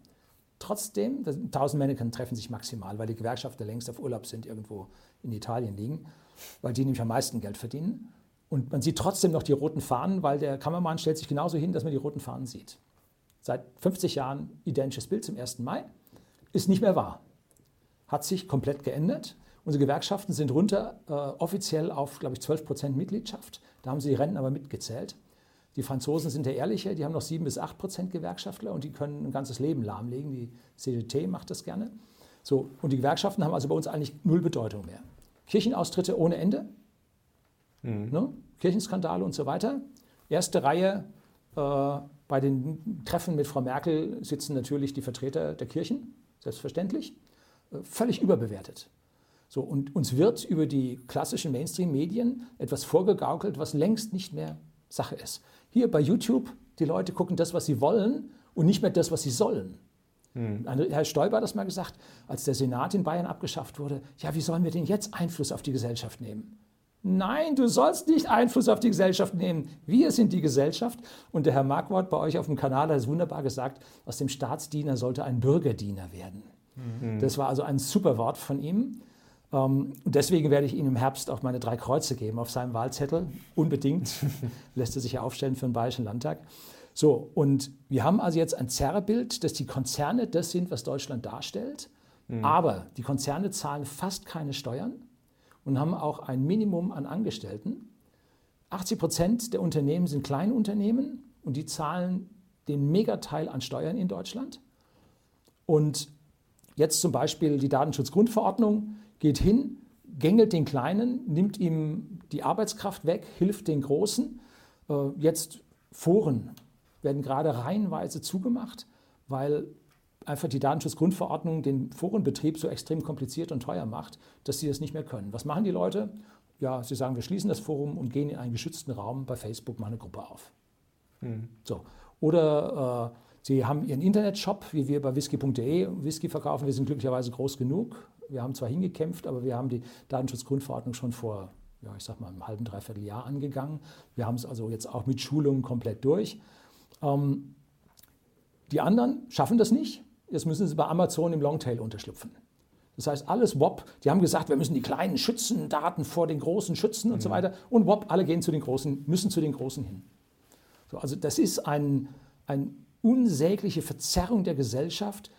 Trotzdem, 1000 Menschen treffen sich maximal, weil die Gewerkschafter längst auf Urlaub sind, irgendwo in Italien liegen, weil die nämlich am meisten Geld verdienen. Und man sieht trotzdem noch die roten Fahnen, weil der Kameramann stellt sich genauso hin, dass man die roten Fahnen sieht. Seit 50 Jahren identisches Bild zum 1. Mai. Ist nicht mehr wahr. Hat sich komplett geändert. Unsere Gewerkschaften sind runter äh, offiziell auf, glaube ich, 12 Prozent Mitgliedschaft. Da haben sie die Renten aber mitgezählt. Die Franzosen sind ja ehrlicher, die haben noch 7 bis 8 Prozent Gewerkschaftler und die können ein ganzes Leben lahmlegen. Die CGT macht das gerne. So, und die Gewerkschaften haben also bei uns eigentlich null Bedeutung mehr. Kirchenaustritte ohne Ende, mhm. ne? Kirchenskandale und so weiter. Erste Reihe äh, bei den Treffen mit Frau Merkel sitzen natürlich die Vertreter der Kirchen, selbstverständlich, äh, völlig überbewertet. So, und uns wird über die klassischen Mainstream-Medien etwas vorgegaukelt, was längst nicht mehr Sache ist. Hier bei YouTube, die Leute gucken das, was sie wollen und nicht mehr das, was sie sollen. Hm. Herr Stoiber hat das mal gesagt, als der Senat in Bayern abgeschafft wurde. Ja, wie sollen wir denn jetzt Einfluss auf die Gesellschaft nehmen? Nein, du sollst nicht Einfluss auf die Gesellschaft nehmen. Wir sind die Gesellschaft. Und der Herr Marquardt bei euch auf dem Kanal hat es wunderbar gesagt, aus dem Staatsdiener sollte ein Bürgerdiener werden. Mhm. Das war also ein super Wort von ihm. Ähm, deswegen werde ich ihm im Herbst auch meine drei Kreuze geben auf seinem Wahlzettel. Unbedingt. Lässt er sich ja aufstellen für den Bayerischen Landtag. So, und wir haben also jetzt ein Zerrbild, dass die Konzerne das sind, was Deutschland darstellt. Mhm. Aber die Konzerne zahlen fast keine Steuern und haben auch ein Minimum an Angestellten. 80 Prozent der Unternehmen sind Kleinunternehmen und die zahlen den Megateil an Steuern in Deutschland. Und jetzt zum Beispiel die Datenschutzgrundverordnung geht hin, gängelt den Kleinen, nimmt ihm die Arbeitskraft weg, hilft den Großen. Äh, jetzt Foren werden gerade reihenweise zugemacht, weil einfach die Datenschutzgrundverordnung den Forenbetrieb so extrem kompliziert und teuer macht, dass sie das nicht mehr können. Was machen die Leute? Ja, sie sagen, wir schließen das Forum und gehen in einen geschützten Raum bei Facebook mal eine Gruppe auf. Mhm. So. Oder äh, sie haben ihren Internetshop, wie wir bei whisky.de Whisky verkaufen. Wir sind glücklicherweise groß genug, wir haben zwar hingekämpft, aber wir haben die Datenschutzgrundverordnung schon vor, ja, ich sag mal, einem halben, dreiviertel Jahr angegangen. Wir haben es also jetzt auch mit Schulungen komplett durch. Ähm, die anderen schaffen das nicht. Jetzt müssen sie bei Amazon im Longtail unterschlüpfen. Das heißt, alles WOP, die haben gesagt, wir müssen die Kleinen schützen, Daten vor den Großen schützen und mhm. so weiter. Und WOP, alle gehen zu den Großen, müssen zu den Großen hin. So, also das ist ein, eine unsägliche Verzerrung der Gesellschaft,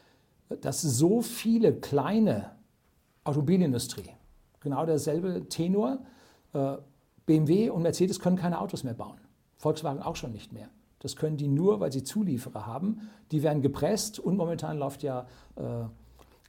dass so viele kleine Automobilindustrie. Genau derselbe Tenor. Äh, BMW und Mercedes können keine Autos mehr bauen. Volkswagen auch schon nicht mehr. Das können die nur, weil sie Zulieferer haben. Die werden gepresst und momentan läuft ja äh,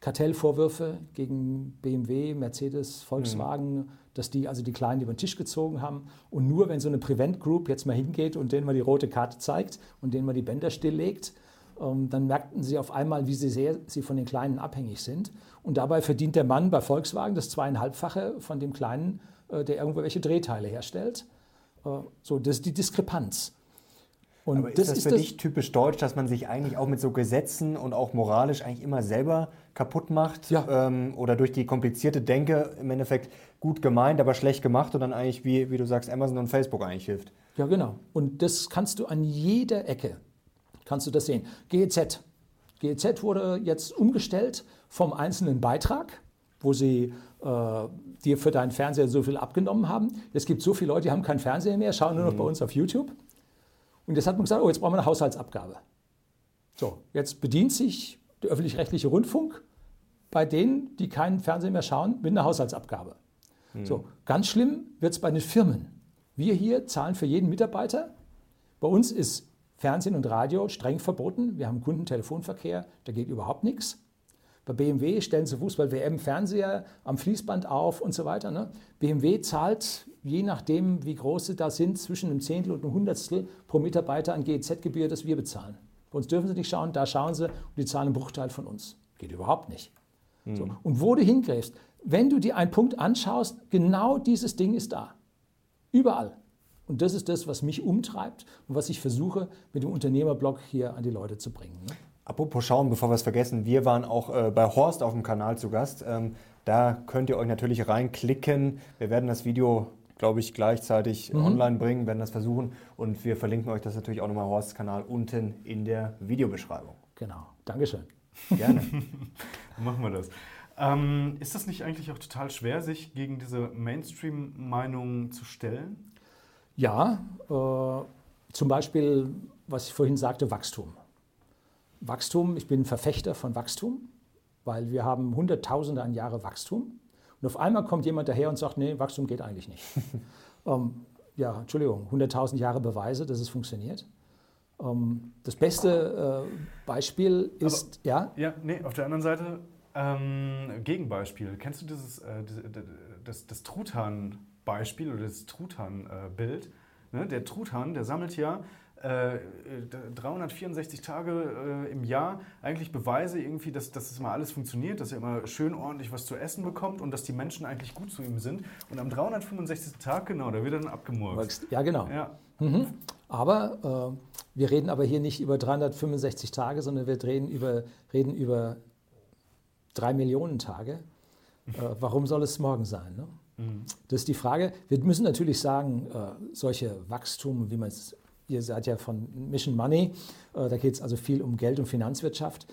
Kartellvorwürfe gegen BMW, Mercedes, Volkswagen, mhm. Dass die also die Kleinen über den Tisch gezogen haben. Und nur wenn so eine Prevent Group jetzt mal hingeht und denen mal die rote Karte zeigt und denen mal die Bänder stilllegt, ähm, dann merkten sie auf einmal, wie sehr sie von den Kleinen abhängig sind. Und dabei verdient der Mann bei Volkswagen das zweieinhalbfache von dem Kleinen, äh, der irgendwelche Drehteile herstellt. Äh, so, das ist die Diskrepanz. Und Aber ist das, das für das dich typisch deutsch, dass man sich eigentlich auch mit so Gesetzen und auch moralisch eigentlich immer selber kaputt macht? Ja. Ähm, oder durch die komplizierte Denke im Endeffekt gut gemeint, aber schlecht gemacht und dann eigentlich, wie, wie du sagst, Amazon und Facebook eigentlich hilft? Ja, genau. Und das kannst du an jeder Ecke kannst du das sehen. GEZ. GEZ wurde jetzt umgestellt vom einzelnen Beitrag, wo sie äh, dir für deinen Fernseher so viel abgenommen haben. Es gibt so viele Leute, die haben keinen Fernseher mehr, schauen nur noch mhm. bei uns auf YouTube. Und jetzt hat man gesagt, oh, jetzt brauchen wir eine Haushaltsabgabe. So, jetzt bedient sich der öffentlich-rechtliche Rundfunk bei denen, die keinen Fernsehen mehr schauen, mit einer Haushaltsabgabe. Mhm. So, ganz schlimm wird es bei den Firmen. Wir hier zahlen für jeden Mitarbeiter. Bei uns ist Fernsehen und Radio streng verboten. Wir haben Kundentelefonverkehr, da geht überhaupt nichts. Bei BMW stellen sie Fußball-WM Fernseher am Fließband auf und so weiter. Ne? BMW zahlt, je nachdem, wie groß sie da sind, zwischen einem Zehntel und einem Hundertstel pro Mitarbeiter an GEZ-Gebühr, das wir bezahlen. Bei uns dürfen sie nicht schauen, da schauen sie und die zahlen einen Bruchteil von uns. Geht überhaupt nicht. Mhm. So. Und wo du hingräfst, wenn du dir einen Punkt anschaust, genau dieses Ding ist da. Überall. Und das ist das, was mich umtreibt und was ich versuche, mit dem Unternehmerblog hier an die Leute zu bringen. Ne? Apropos schauen, bevor wir es vergessen, wir waren auch äh, bei Horst auf dem Kanal zu Gast. Ähm, da könnt ihr euch natürlich reinklicken. Wir werden das Video, glaube ich, gleichzeitig mhm. online bringen, werden das versuchen. Und wir verlinken euch das natürlich auch nochmal Horsts Kanal unten in der Videobeschreibung. Genau. Dankeschön. Gerne. Machen wir das. Ähm, ist das nicht eigentlich auch total schwer, sich gegen diese Mainstream-Meinung zu stellen? Ja, äh, zum Beispiel, was ich vorhin sagte, Wachstum. Wachstum, ich bin Verfechter von Wachstum, weil wir haben Hunderttausende an Jahre Wachstum. Und auf einmal kommt jemand daher und sagt, nee, Wachstum geht eigentlich nicht. ähm, ja, Entschuldigung, 100.000 Jahre Beweise, dass es funktioniert. Ähm, das beste äh, Beispiel ist, Aber, ja? Ja, nee, auf der anderen Seite, ähm, Gegenbeispiel. Kennst du dieses, äh, das, das Truthahn-Beispiel oder das Truthahn-Bild? Ne? Der Truthahn, der sammelt ja äh, 364 Tage äh, im Jahr eigentlich Beweise irgendwie, dass, dass es immer alles funktioniert, dass er immer schön ordentlich was zu essen bekommt und dass die Menschen eigentlich gut zu ihm sind. Und am 365. Tag, genau, da wird er dann abgemurkst. Ja, genau. Ja. Mhm. Aber äh, wir reden aber hier nicht über 365 Tage, sondern wir reden über, reden über drei Millionen Tage. Äh, warum soll es morgen sein? Ne? Mhm. Das ist die Frage. Wir müssen natürlich sagen, äh, solche Wachstum, wie man es Ihr seid ja von Mission Money, äh, da geht es also viel um Geld und Finanzwirtschaft.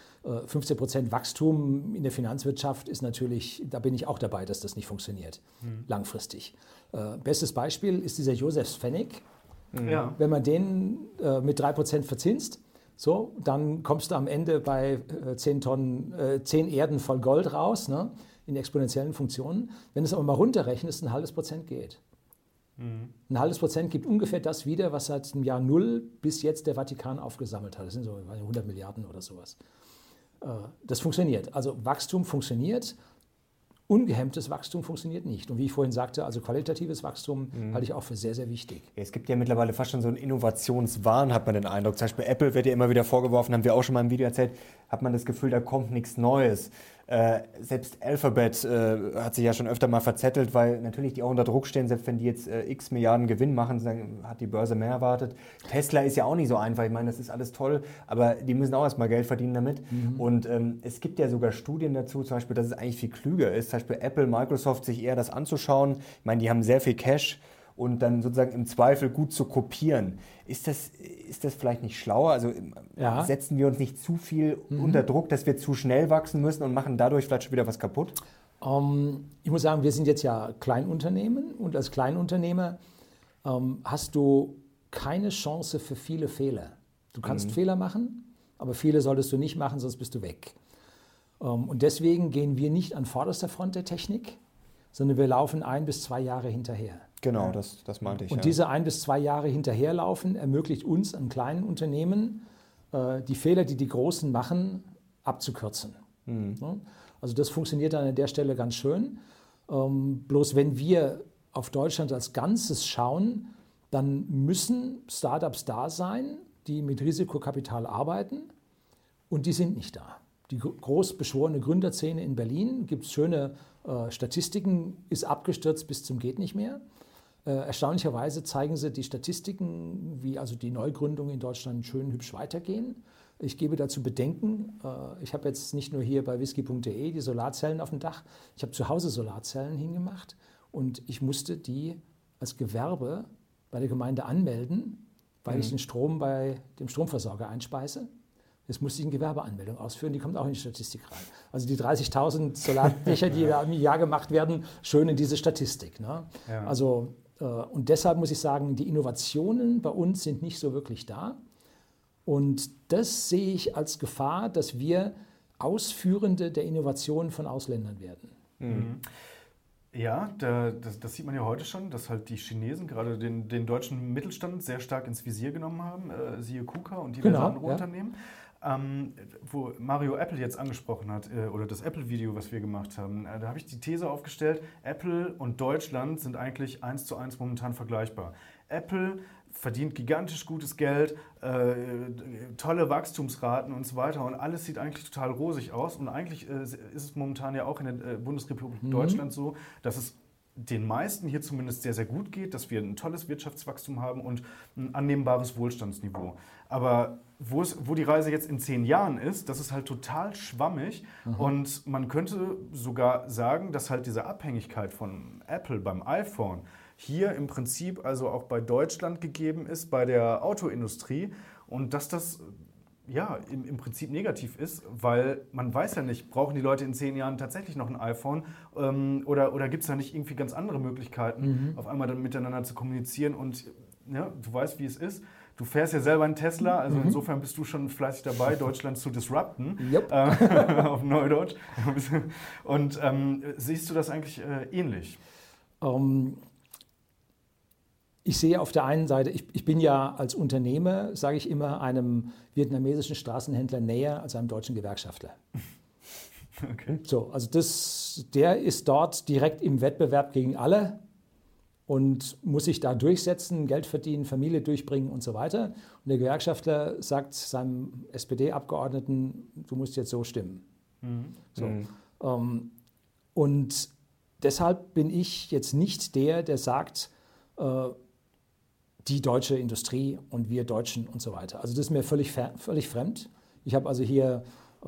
15 äh, Prozent Wachstum in der Finanzwirtschaft ist natürlich, da bin ich auch dabei, dass das nicht funktioniert, mhm. langfristig. Äh, bestes Beispiel ist dieser Josef Pfennig. Ja. Wenn man den äh, mit 3% verzinst, so, dann kommst du am Ende bei äh, 10 Tonnen, äh, 10 Erden voll Gold raus, ne, in exponentiellen Funktionen. Wenn du es aber mal runterrechnest, ein halbes Prozent geht. Mhm. Ein halbes Prozent gibt ungefähr das wieder, was seit dem Jahr Null bis jetzt der Vatikan aufgesammelt hat. Das sind so 100 Milliarden oder sowas. Äh, das funktioniert. Also Wachstum funktioniert ungehemmtes Wachstum funktioniert nicht. Und wie ich vorhin sagte, also qualitatives Wachstum mhm. halte ich auch für sehr, sehr wichtig. Es gibt ja mittlerweile fast schon so einen Innovationswahn, hat man den Eindruck. Zum Beispiel Apple wird ja immer wieder vorgeworfen, haben wir auch schon mal im Video erzählt, hat man das Gefühl, da kommt nichts Neues. Äh, selbst Alphabet äh, hat sich ja schon öfter mal verzettelt, weil natürlich die auch unter Druck stehen, selbst wenn die jetzt äh, x Milliarden Gewinn machen, dann hat die Börse mehr erwartet. Tesla ist ja auch nicht so einfach. Ich meine, das ist alles toll, aber die müssen auch erstmal Geld verdienen damit. Mhm. Und ähm, es gibt ja sogar Studien dazu, zum Beispiel, dass es eigentlich viel klüger ist, zum Beispiel Apple, Microsoft, sich eher das anzuschauen. Ich meine, die haben sehr viel Cash und dann sozusagen im Zweifel gut zu kopieren. Ist das, ist das vielleicht nicht schlauer? Also ja. setzen wir uns nicht zu viel mhm. unter Druck, dass wir zu schnell wachsen müssen und machen dadurch vielleicht schon wieder was kaputt? Ähm, ich muss sagen, wir sind jetzt ja Kleinunternehmen und als Kleinunternehmer ähm, hast du keine Chance für viele Fehler. Du kannst mhm. Fehler machen, aber viele solltest du nicht machen, sonst bist du weg. Ähm, und deswegen gehen wir nicht an vorderster Front der Technik, sondern wir laufen ein bis zwei Jahre hinterher. Genau, das, das meinte ich. Und ja. diese ein bis zwei Jahre hinterherlaufen ermöglicht uns, an kleinen Unternehmen, äh, die Fehler, die die Großen machen, abzukürzen. Mhm. Also das funktioniert dann an der Stelle ganz schön. Ähm, bloß wenn wir auf Deutschland als Ganzes schauen, dann müssen Startups da sein, die mit Risikokapital arbeiten und die sind nicht da. Die groß beschworene Gründerszene in Berlin, gibt es schöne äh, Statistiken, ist abgestürzt bis zum geht nicht mehr. Äh, erstaunlicherweise zeigen sie die Statistiken, wie also die Neugründungen in Deutschland schön hübsch weitergehen. Ich gebe dazu Bedenken. Äh, ich habe jetzt nicht nur hier bei whisky.de die Solarzellen auf dem Dach, ich habe zu Hause Solarzellen hingemacht und ich musste die als Gewerbe bei der Gemeinde anmelden, weil mhm. ich den Strom bei dem Stromversorger einspeise. Jetzt musste ich eine Gewerbeanmeldung ausführen, die kommt auch in die Statistik rein. Also die 30.000 Solardächer, die im Jahr gemacht werden, schön in diese Statistik. Ne? Ja. Also und deshalb muss ich sagen, die Innovationen bei uns sind nicht so wirklich da. Und das sehe ich als Gefahr, dass wir Ausführende der Innovationen von Ausländern werden. Mhm. Ja, da, das, das, sieht man ja heute schon, dass halt die Chinesen gerade den, den deutschen Mittelstand sehr stark ins Visier genommen haben, äh, siehe KUKA und diverse genau, andere ja. Unternehmen. Ähm, wo Mario Apple jetzt angesprochen hat, äh, oder das Apple-Video, was wir gemacht haben, äh, da habe ich die These aufgestellt, Apple und Deutschland sind eigentlich eins zu eins momentan vergleichbar. Apple verdient gigantisch gutes Geld, äh, tolle Wachstumsraten und so weiter und alles sieht eigentlich total rosig aus und eigentlich äh, ist es momentan ja auch in der äh, Bundesrepublik mhm. Deutschland so, dass es den meisten hier zumindest sehr, sehr gut geht, dass wir ein tolles Wirtschaftswachstum haben und ein annehmbares Wohlstandsniveau. Aber wo, es, wo die Reise jetzt in zehn Jahren ist, das ist halt total schwammig mhm. und man könnte sogar sagen, dass halt diese Abhängigkeit von Apple beim iPhone hier im Prinzip also auch bei Deutschland gegeben ist, bei der Autoindustrie und dass das ja, im, im Prinzip negativ ist, weil man weiß ja nicht, brauchen die Leute in zehn Jahren tatsächlich noch ein iPhone ähm, oder, oder gibt es da nicht irgendwie ganz andere Möglichkeiten, mhm. auf einmal dann miteinander zu kommunizieren und ja, du weißt, wie es ist. Du fährst ja selber einen Tesla, also mhm. insofern bist du schon fleißig dabei, Deutschland zu disrupten, yep. äh, auf Neudeutsch. Und ähm, siehst du das eigentlich äh, ähnlich? Um, ähm, ich sehe auf der einen Seite, ich, ich bin ja als Unternehmer, sage ich immer, einem vietnamesischen Straßenhändler näher als einem deutschen Gewerkschaftler. Okay. So, also das, der ist dort direkt im Wettbewerb gegen alle und muss sich da durchsetzen, Geld verdienen, Familie durchbringen und so weiter. Und der Gewerkschaftler sagt seinem SPD-Abgeordneten, du musst jetzt so stimmen. Mhm. So. Mhm. Ähm, und deshalb bin ich jetzt nicht der, der sagt, äh, die deutsche Industrie und wir Deutschen und so weiter. Also das ist mir völlig, völlig fremd. Ich habe also hier äh,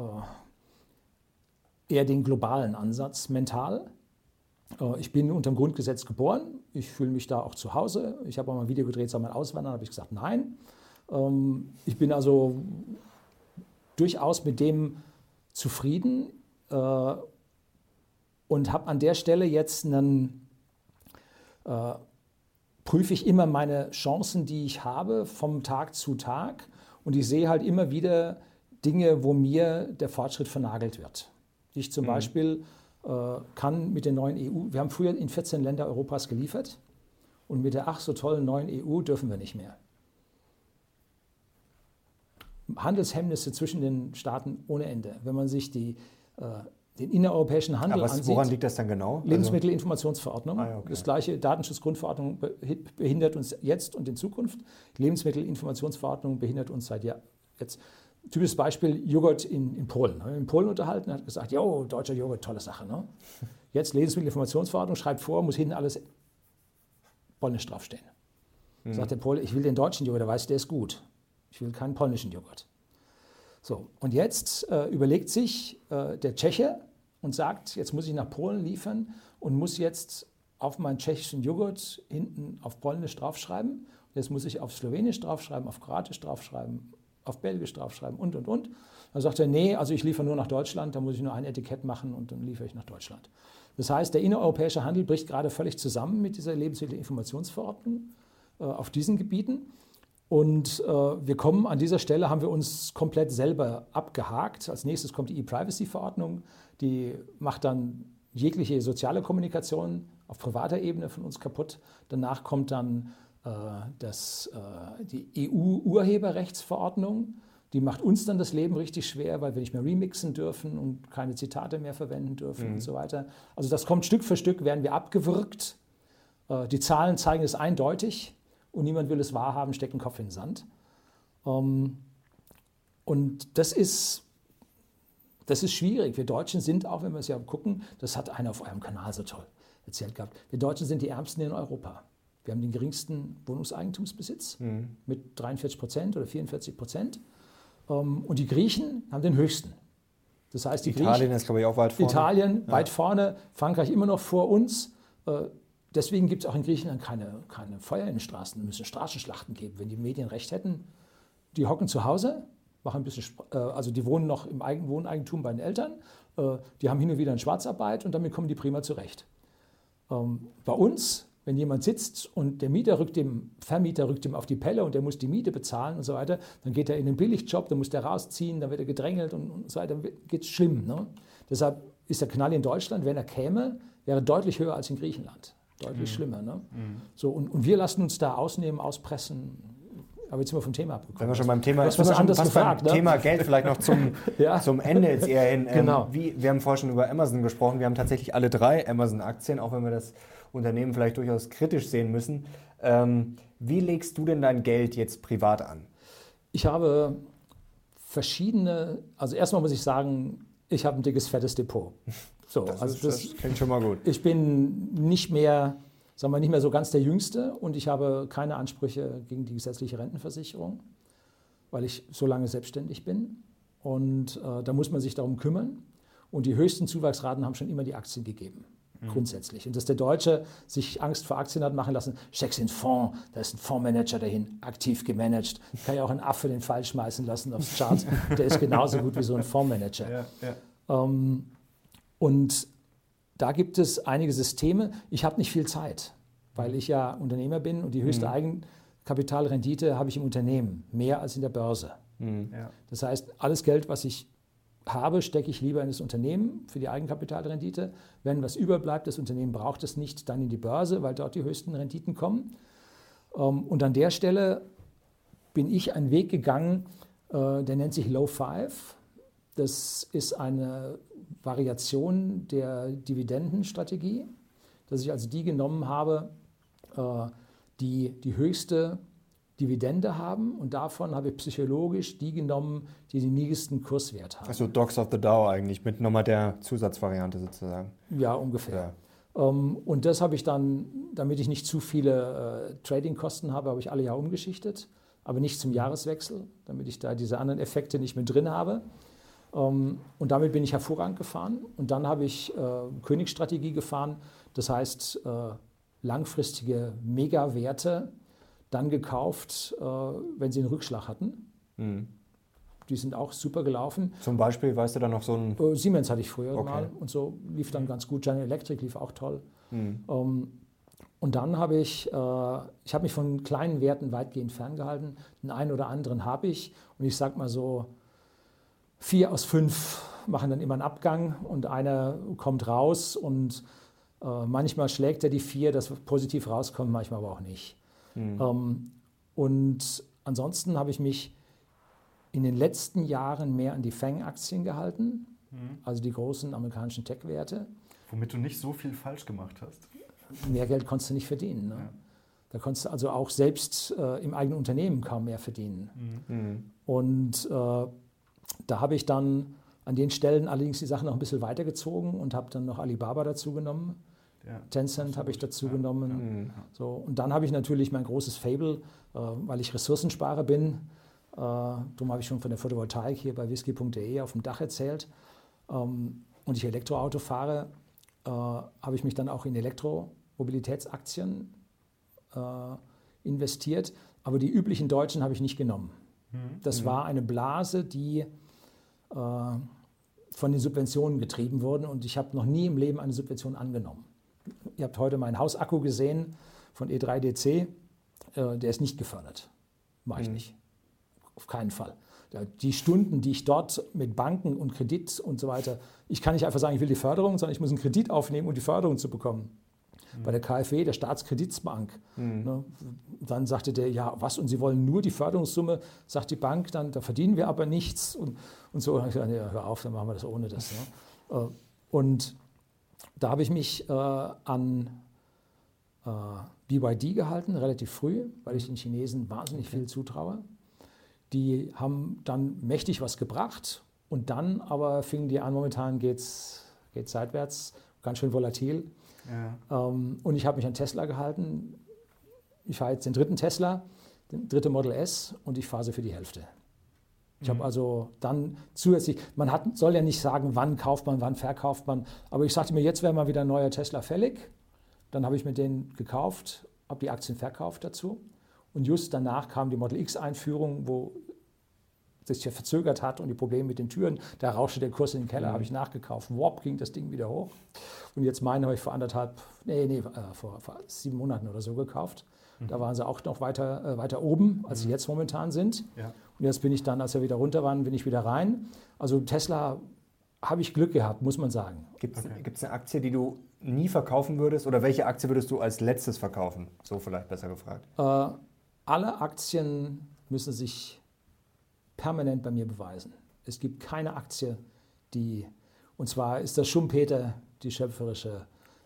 eher den globalen Ansatz mental. Äh, ich bin unter dem Grundgesetz geboren. Ich fühle mich da auch zu Hause. Ich habe auch mal ein Video gedreht, soll man auswandern? habe ich gesagt, nein. Ähm, ich bin also durchaus mit dem zufrieden äh, und habe an der Stelle jetzt einen äh, prüfe ich immer meine Chancen, die ich habe, vom Tag zu Tag. Und ich sehe halt immer wieder Dinge, wo mir der Fortschritt vernagelt wird. Ich zum mhm. Beispiel kann mit der neuen EU, wir haben früher in 14 Länder Europas geliefert und mit der ach so tollen neuen EU dürfen wir nicht mehr. Handelshemmnisse zwischen den Staaten ohne Ende. Wenn man sich die äh, den innereuropäischen Handel Aber ansieht. Woran liegt das dann genau? Also Lebensmittelinformationsverordnung. Ah, okay. Das gleiche Datenschutzgrundverordnung behindert uns jetzt und in Zukunft. Die Lebensmittelinformationsverordnung behindert uns seit Jahr jetzt. Typisches Beispiel, Joghurt in, in Polen. In Polen unterhalten, hat gesagt, ja, deutscher Joghurt, tolle Sache. Ne? Jetzt Lebensmittelinformationsverordnung, schreibt vor, muss hinten alles polnisch draufstehen. Hm. Sagt der Pole, ich will den deutschen Joghurt, der weiß, der ist gut. Ich will keinen polnischen Joghurt. So, und jetzt äh, überlegt sich äh, der Tscheche und sagt, jetzt muss ich nach Polen liefern und muss jetzt auf meinen tschechischen Joghurt hinten auf Polnisch draufschreiben. Jetzt muss ich auf Slowenisch draufschreiben, auf Kroatisch draufschreiben, auf Belgisch draufschreiben und, und, und. Dann sagt er, nee, also ich liefere nur nach Deutschland, da muss ich nur ein Etikett machen und dann liefere ich nach Deutschland. Das heißt, der innereuropäische Handel bricht gerade völlig zusammen mit dieser Lebensmittelinformationsverordnung äh, auf diesen Gebieten. Und äh, wir kommen an dieser Stelle, haben wir uns komplett selber abgehakt. Als nächstes kommt die E-Privacy-Verordnung, die macht dann jegliche soziale Kommunikation auf privater Ebene von uns kaputt. Danach kommt dann das, äh, die EU-Urheberrechtsverordnung. Die macht uns dann das Leben richtig schwer, weil wir nicht mehr remixen dürfen und keine Zitate mehr verwenden dürfen mhm. und so weiter. Also das kommt Stück für Stück, werden wir abgewürgt. Äh, die Zahlen zeigen es eindeutig und niemand will es wahrhaben, steckt den Kopf in den Sand. Ähm, und das ist, das ist schwierig. Wir Deutschen sind auch, wenn wir es ja gucken, das hat einer auf eurem Kanal so toll erzählt gehabt, wir Deutschen sind die Ärmsten in Europa. Wir haben den geringsten Wohnungseigentumsbesitz mhm. mit 43 Prozent oder 44 Prozent. Ähm, und die Griechen haben den höchsten. Das heißt, die Italien Griechen, ist, glaube ich, auch weit vorne. Italien ja. weit vorne, Frankreich immer noch vor uns. Äh, Deswegen gibt es auch in Griechenland keine, keine Feuer in den Straßen. Es müssen Straßenschlachten geben. Wenn die Medien recht hätten, die hocken zu Hause, machen ein bisschen, äh, also die wohnen noch im Eigen Wohneigentum bei den Eltern, äh, die haben hin und wieder eine Schwarzarbeit und damit kommen die prima zurecht. Ähm, bei uns wenn jemand sitzt und der Mieter rückt dem Vermieter rückt ihm auf die Pelle und der muss die Miete bezahlen und so weiter, dann geht er in den Billigjob, dann muss der rausziehen, dann wird er gedrängelt und, und so weiter, geht es schlimm. Ne? Deshalb ist der Knall in Deutschland, wenn er käme, wäre deutlich höher als in Griechenland. Deutlich mhm. schlimmer. Ne? Mhm. So, und, und wir lassen uns da ausnehmen, auspressen, aber jetzt sind wir vom Thema abgekommen. Wenn wir schon beim Thema, was anderes gefragt, beim ne? Thema Geld vielleicht noch zum, ja. zum Ende jetzt eher hin. Ähm, genau. Wie, wir haben vorher schon über Amazon gesprochen. Wir haben tatsächlich alle drei Amazon-Aktien, auch wenn wir das Unternehmen vielleicht durchaus kritisch sehen müssen. Ähm, wie legst du denn dein Geld jetzt privat an? Ich habe verschiedene, also erstmal muss ich sagen, ich habe ein dickes, fettes Depot. So, das also ist, das, das klingt schon mal gut. Ich bin nicht mehr sagen wir, nicht mehr so ganz der Jüngste und ich habe keine Ansprüche gegen die gesetzliche Rentenversicherung, weil ich so lange selbstständig bin. Und äh, da muss man sich darum kümmern. Und die höchsten Zuwachsraten haben schon immer die Aktien gegeben. Grundsätzlich. Und dass der Deutsche sich Angst vor Aktien hat machen lassen, steckst in Fonds, da ist ein Fondsmanager dahin, aktiv gemanagt. Kann ja auch einen Affe den Fall schmeißen lassen aufs Chart. der ist genauso gut wie so ein Fondsmanager. Ja, ja. Ähm, und da gibt es einige Systeme. Ich habe nicht viel Zeit, weil ich ja Unternehmer bin und die höchste mhm. Eigenkapitalrendite habe ich im Unternehmen, mehr als in der Börse. Mhm. Ja. Das heißt, alles Geld, was ich habe, stecke ich lieber in das Unternehmen für die Eigenkapitalrendite. Wenn was überbleibt, das Unternehmen braucht es nicht, dann in die Börse, weil dort die höchsten Renditen kommen. Ähm, und an der Stelle bin ich einen Weg gegangen, äh, der nennt sich Low Five. Das ist eine Variation der Dividendenstrategie, dass ich also die genommen habe, äh, die die höchste Dividende haben und davon habe ich psychologisch die genommen, die den niedrigsten Kurswert haben. Also Dogs of the Dow eigentlich mit nochmal der Zusatzvariante sozusagen. Ja, ungefähr. Ja. Ähm, und das habe ich dann, damit ich nicht zu viele äh, Tradingkosten habe, habe ich alle Jahr umgeschichtet, aber nicht zum Jahreswechsel, damit ich da diese anderen Effekte nicht mit drin habe. Ähm, und damit bin ich hervorragend gefahren. Und dann habe ich äh, Königsstrategie gefahren, das heißt äh, langfristige Megawerte dann gekauft, äh, wenn sie einen Rückschlag hatten. Mhm. Die sind auch super gelaufen. Zum Beispiel, weißt du da noch so ein. Äh, Siemens hatte ich früher okay. mal und so lief dann ganz gut. General Electric lief auch toll. Mhm. Ähm, und dann habe ich, äh, ich habe mich von kleinen Werten weitgehend ferngehalten. Den einen oder anderen habe ich. Und ich sage mal so, vier aus fünf machen dann immer einen Abgang und einer kommt raus und äh, manchmal schlägt er die vier, das positiv rauskommt, manchmal aber auch nicht. Mhm. Ähm, und ansonsten habe ich mich in den letzten Jahren mehr an die Fang-Aktien gehalten, mhm. also die großen amerikanischen Tech-Werte. Womit du nicht so viel falsch gemacht hast. Mehr Geld konntest du nicht verdienen. Ne? Ja. Da konntest du also auch selbst äh, im eigenen Unternehmen kaum mehr verdienen. Mhm. mhm. Und äh, da habe ich dann an den Stellen allerdings die Sachen noch ein bisschen weitergezogen und habe dann noch Alibaba dazu genommen. Ja, Tencent habe ich dazu ja, genommen. Ja, so, und dann habe ich natürlich mein großes Fable, äh, weil ich Ressourcensparer bin. Äh, darum habe ich schon von der Photovoltaik hier bei whisky.de auf dem Dach erzählt. Ähm, und ich Elektroauto fahre, äh, habe ich mich dann auch in Elektromobilitätsaktien äh, investiert. Aber die üblichen deutschen habe ich nicht genommen. Mhm. Das mhm. war eine Blase, die äh, von den Subventionen getrieben wurde und ich habe noch nie im Leben eine Subvention angenommen. Ihr habt heute meinen Hausakku gesehen von E3DC, äh, der ist nicht gefördert. Mache ich mhm. nicht. Auf keinen Fall. Die Stunden, die ich dort mit Banken und Kredit und so weiter, ich kann nicht einfach sagen, ich will die Förderung, sondern ich muss einen Kredit aufnehmen, um die Förderung zu bekommen bei der KfW, der Staatskreditsbank. Mhm. Ne? Dann sagte der, ja, was, und Sie wollen nur die Förderungssumme, sagt die Bank dann, da verdienen wir aber nichts und, und so. Und ich gesagt, ja, hör auf, dann machen wir das ohne das. Ne? Äh, und da habe ich mich äh, an äh, BYD gehalten, relativ früh, weil ich den Chinesen wahnsinnig viel zutraue. Die haben dann mächtig was gebracht und dann aber fingen die an, momentan geht es seitwärts, ganz schön volatil. Ja. Ähm, und ich habe mich an Tesla gehalten. Ich fahre jetzt den dritten Tesla, den dritte Model S und ich fahre sie für die Hälfte. Ich mhm. habe also dann zusätzlich, man hat, soll ja nicht sagen, wann kauft man, wann verkauft man, aber ich sagte mir, jetzt wäre mal wieder ein neuer Tesla fällig. Dann habe ich mir den gekauft, habe die Aktien verkauft dazu. Und just danach kam die Model X-Einführung, wo sich verzögert hat und die Probleme mit den Türen, da rauschte der Kurs in den Keller, mhm. habe ich nachgekauft. Warp ging das Ding wieder hoch. Und jetzt meine habe ich vor anderthalb, nee, nee, äh, vor, vor, sieben Monaten oder so gekauft. Mhm. Da waren sie auch noch weiter, äh, weiter oben, als mhm. sie jetzt momentan sind. Ja. Und jetzt bin ich dann, als wir wieder runter waren, bin ich wieder rein. Also Tesla habe ich Glück gehabt, muss man sagen. Gibt es okay. eine Aktie, die du nie verkaufen würdest? Oder welche Aktie würdest du als letztes verkaufen? So vielleicht besser gefragt. Äh, alle Aktien müssen sich permanent bei mir beweisen. Es gibt keine Aktie, die, und zwar ist das Schumpeter die schöpferische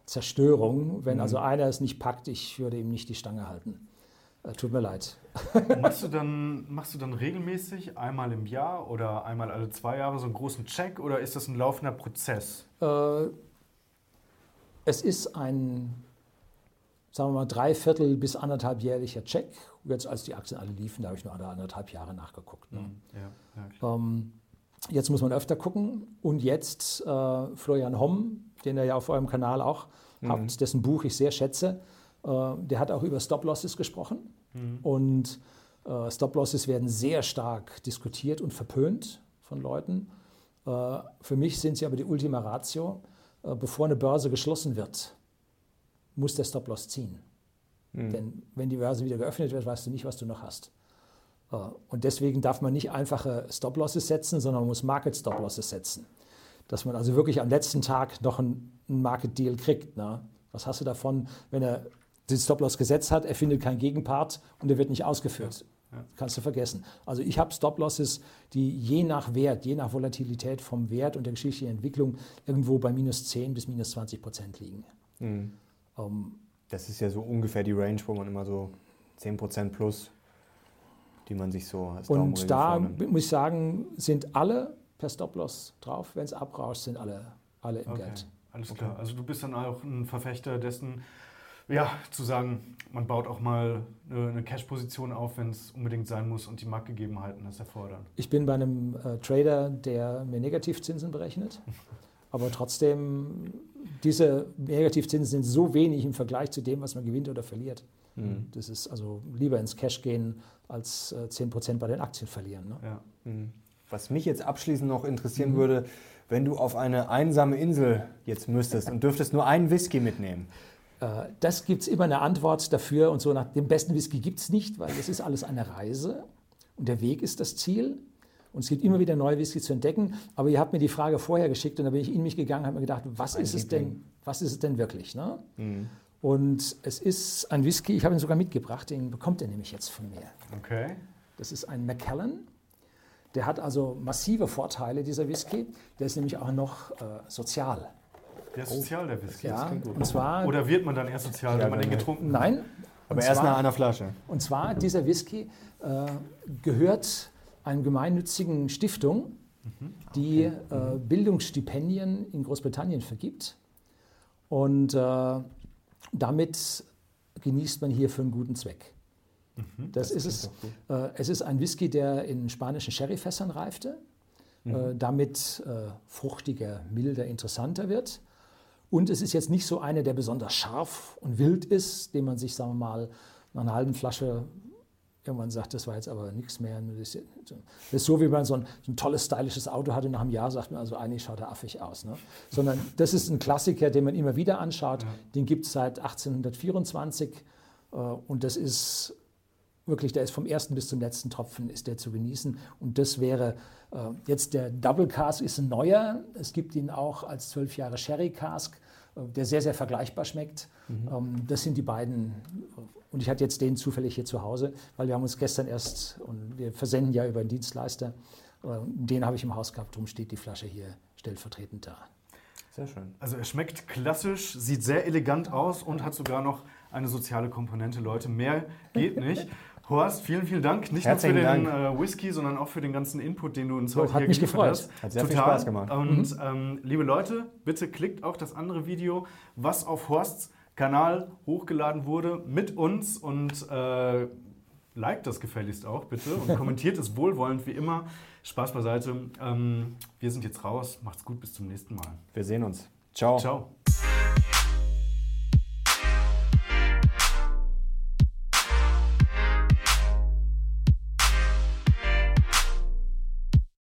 Zerstörung. Wenn mhm. also einer es nicht packt, ich würde ihm nicht die Stange halten. Äh, tut mir leid. machst, du dann, machst du dann regelmäßig einmal im Jahr oder einmal alle zwei Jahre so einen großen Check oder ist das ein laufender Prozess? Äh, es ist ein, sagen wir mal, dreiviertel bis anderthalbjährlicher Check. Jetzt, als die Aktien alle liefen, da habe ich nur alle anderthalb Jahre nachgeguckt. Ne? Mhm. Ja, ja, ähm, jetzt muss man öfter gucken. Und jetzt äh, Florian Homm, den ihr ja auf eurem Kanal auch mhm. habt, dessen Buch ich sehr schätze, äh, der hat auch über Stop-Losses gesprochen. Mhm. Und äh, Stop-Losses werden sehr stark diskutiert und verpönt von Leuten. Äh, für mich sind sie aber die Ultima Ratio. bevor eine Börse geschlossen wird, muss der Stop-Loss ziehen. Mhm. Denn wenn die Börse wieder geöffnet wird, weißt du nicht, was du noch hast. Und deswegen darf man nicht einfache Stop-Losses setzen, sondern man muss Market-Stop-Losses setzen. Dass man also wirklich am letzten Tag noch einen Market-Deal kriegt. Ne? Was hast du davon, wenn er den Stop-Loss gesetzt hat, er findet keinen Gegenpart und er wird nicht ausgeführt. Ja. Ja. Kannst du vergessen. Also ich habe Stop-Losses, die je nach Wert, je nach Volatilität vom Wert und der geschichtlichen Entwicklung irgendwo bei minus 10 bis minus 20 Prozent liegen. Mhm. Um, ähm, das ist ja so ungefähr die Range, wo man immer so 10 Prozent plus, die man sich so als Und da vornimmt. muss ich sagen, sind alle per Stop-Loss drauf. Wenn es abrauscht, sind alle, alle im okay. Geld. Alles klar. Okay. Also du bist dann auch ein Verfechter dessen, ja, zu sagen, man baut auch mal eine Cash-Position auf, wenn es unbedingt sein muss und die Marktgegebenheiten das erfordern. Ich bin bei einem äh, Trader, der mir Negativzinsen berechnet, aber trotzdem, diese Negativzinsen sind so wenig im Vergleich zu dem, was man gewinnt oder verliert. Mhm. Das ist also lieber ins Cash gehen, als äh, 10% bei den Aktien verlieren. Ne? Ja. Mhm. Was mich jetzt abschließend noch interessieren mhm. würde, wenn du auf eine einsame Insel jetzt müsstest und dürftest nur einen Whisky mitnehmen, äh, das gibt es immer eine Antwort dafür und so nach dem besten Whisky gibt es nicht, weil es ist alles eine Reise und der Weg ist das Ziel. Und es gibt immer wieder neue Whisky zu entdecken. Aber ihr habt mir die Frage vorher geschickt und da bin ich in mich gegangen und habe mir gedacht, was ist es denn, was ist es denn wirklich? Ne? Mhm. Und es ist ein Whisky, ich habe ihn sogar mitgebracht, den bekommt er nämlich jetzt von mir. Okay. Das ist ein Macallan. Der hat also massive Vorteile, dieser Whisky. Der ist nämlich auch noch äh, sozial. Der ist sozial, der Whisky. Ja, und zwar, Oder wird man dann erst sozial, ja, wenn man den getrunken hat? Nein. Aber erst zwar, nach einer Flasche. Und zwar, dieser Whisky äh, gehört einer gemeinnützigen Stiftung, mhm. die okay. äh, Bildungsstipendien in Großbritannien vergibt. Und äh, damit genießt man hier für einen guten Zweck. Mhm, das, das, ist es. Äh, es ist ein Whisky, der in spanischen Sherryfässern reifte, mhm. Äh, damit äh, fruchtiger, milder, interessanter wird. Und es ist jetzt nicht so eine, der besonders scharf und wild ist, den man sich, sagen wir mal, nach einer halben Flasche irgendwann sagt, das war jetzt aber nichts mehr. Das ist so, wie man so ein, so ein, tolles, stylisches Auto hat und nach einem Jahr sagt man, also eigentlich schaut er affig aus. Ne? Sondern das ist ein Klassiker, den man immer wieder anschaut. Ja. Den gibt es seit 1824 äh, und das ist wirklich, der ist vom ersten bis zum letzten Tropfen ist der zu genießen. Und das wäre äh, jetzt der Double Cask ist ein neuer. Es gibt ihn auch als zwölf Jahre Sherry Cask, äh, der sehr, sehr vergleichbar schmeckt. Mhm. Ähm, das sind die beiden. Und ich hatte jetzt den zufällig hier zu Hause, weil wir haben uns gestern erst, und wir versenden ja über einen Dienstleister, äh, den habe ich im Haus gehabt, darum steht die Flasche hier stellvertretend da. Sehr schön. Also er schmeckt klassisch, sieht sehr elegant aus und hat sogar noch eine soziale Komponente. Leute, mehr geht nicht. Horst, vielen, vielen Dank. Nicht Herzlichen nur für den äh, Whisky, sondern auch für den ganzen Input, den du uns heute hat hier mich gefreut. hast. Hat sehr Total. viel Spaß gemacht. Und mhm. ähm, liebe Leute, bitte klickt auch das andere Video, was auf Horsts Kanal hochgeladen wurde, mit uns und äh, liked das gefälligst auch bitte und kommentiert es wohlwollend wie immer. Spaß beiseite. Ähm, wir sind jetzt raus. Macht's gut, bis zum nächsten Mal. Wir sehen uns. Ciao. Ciao.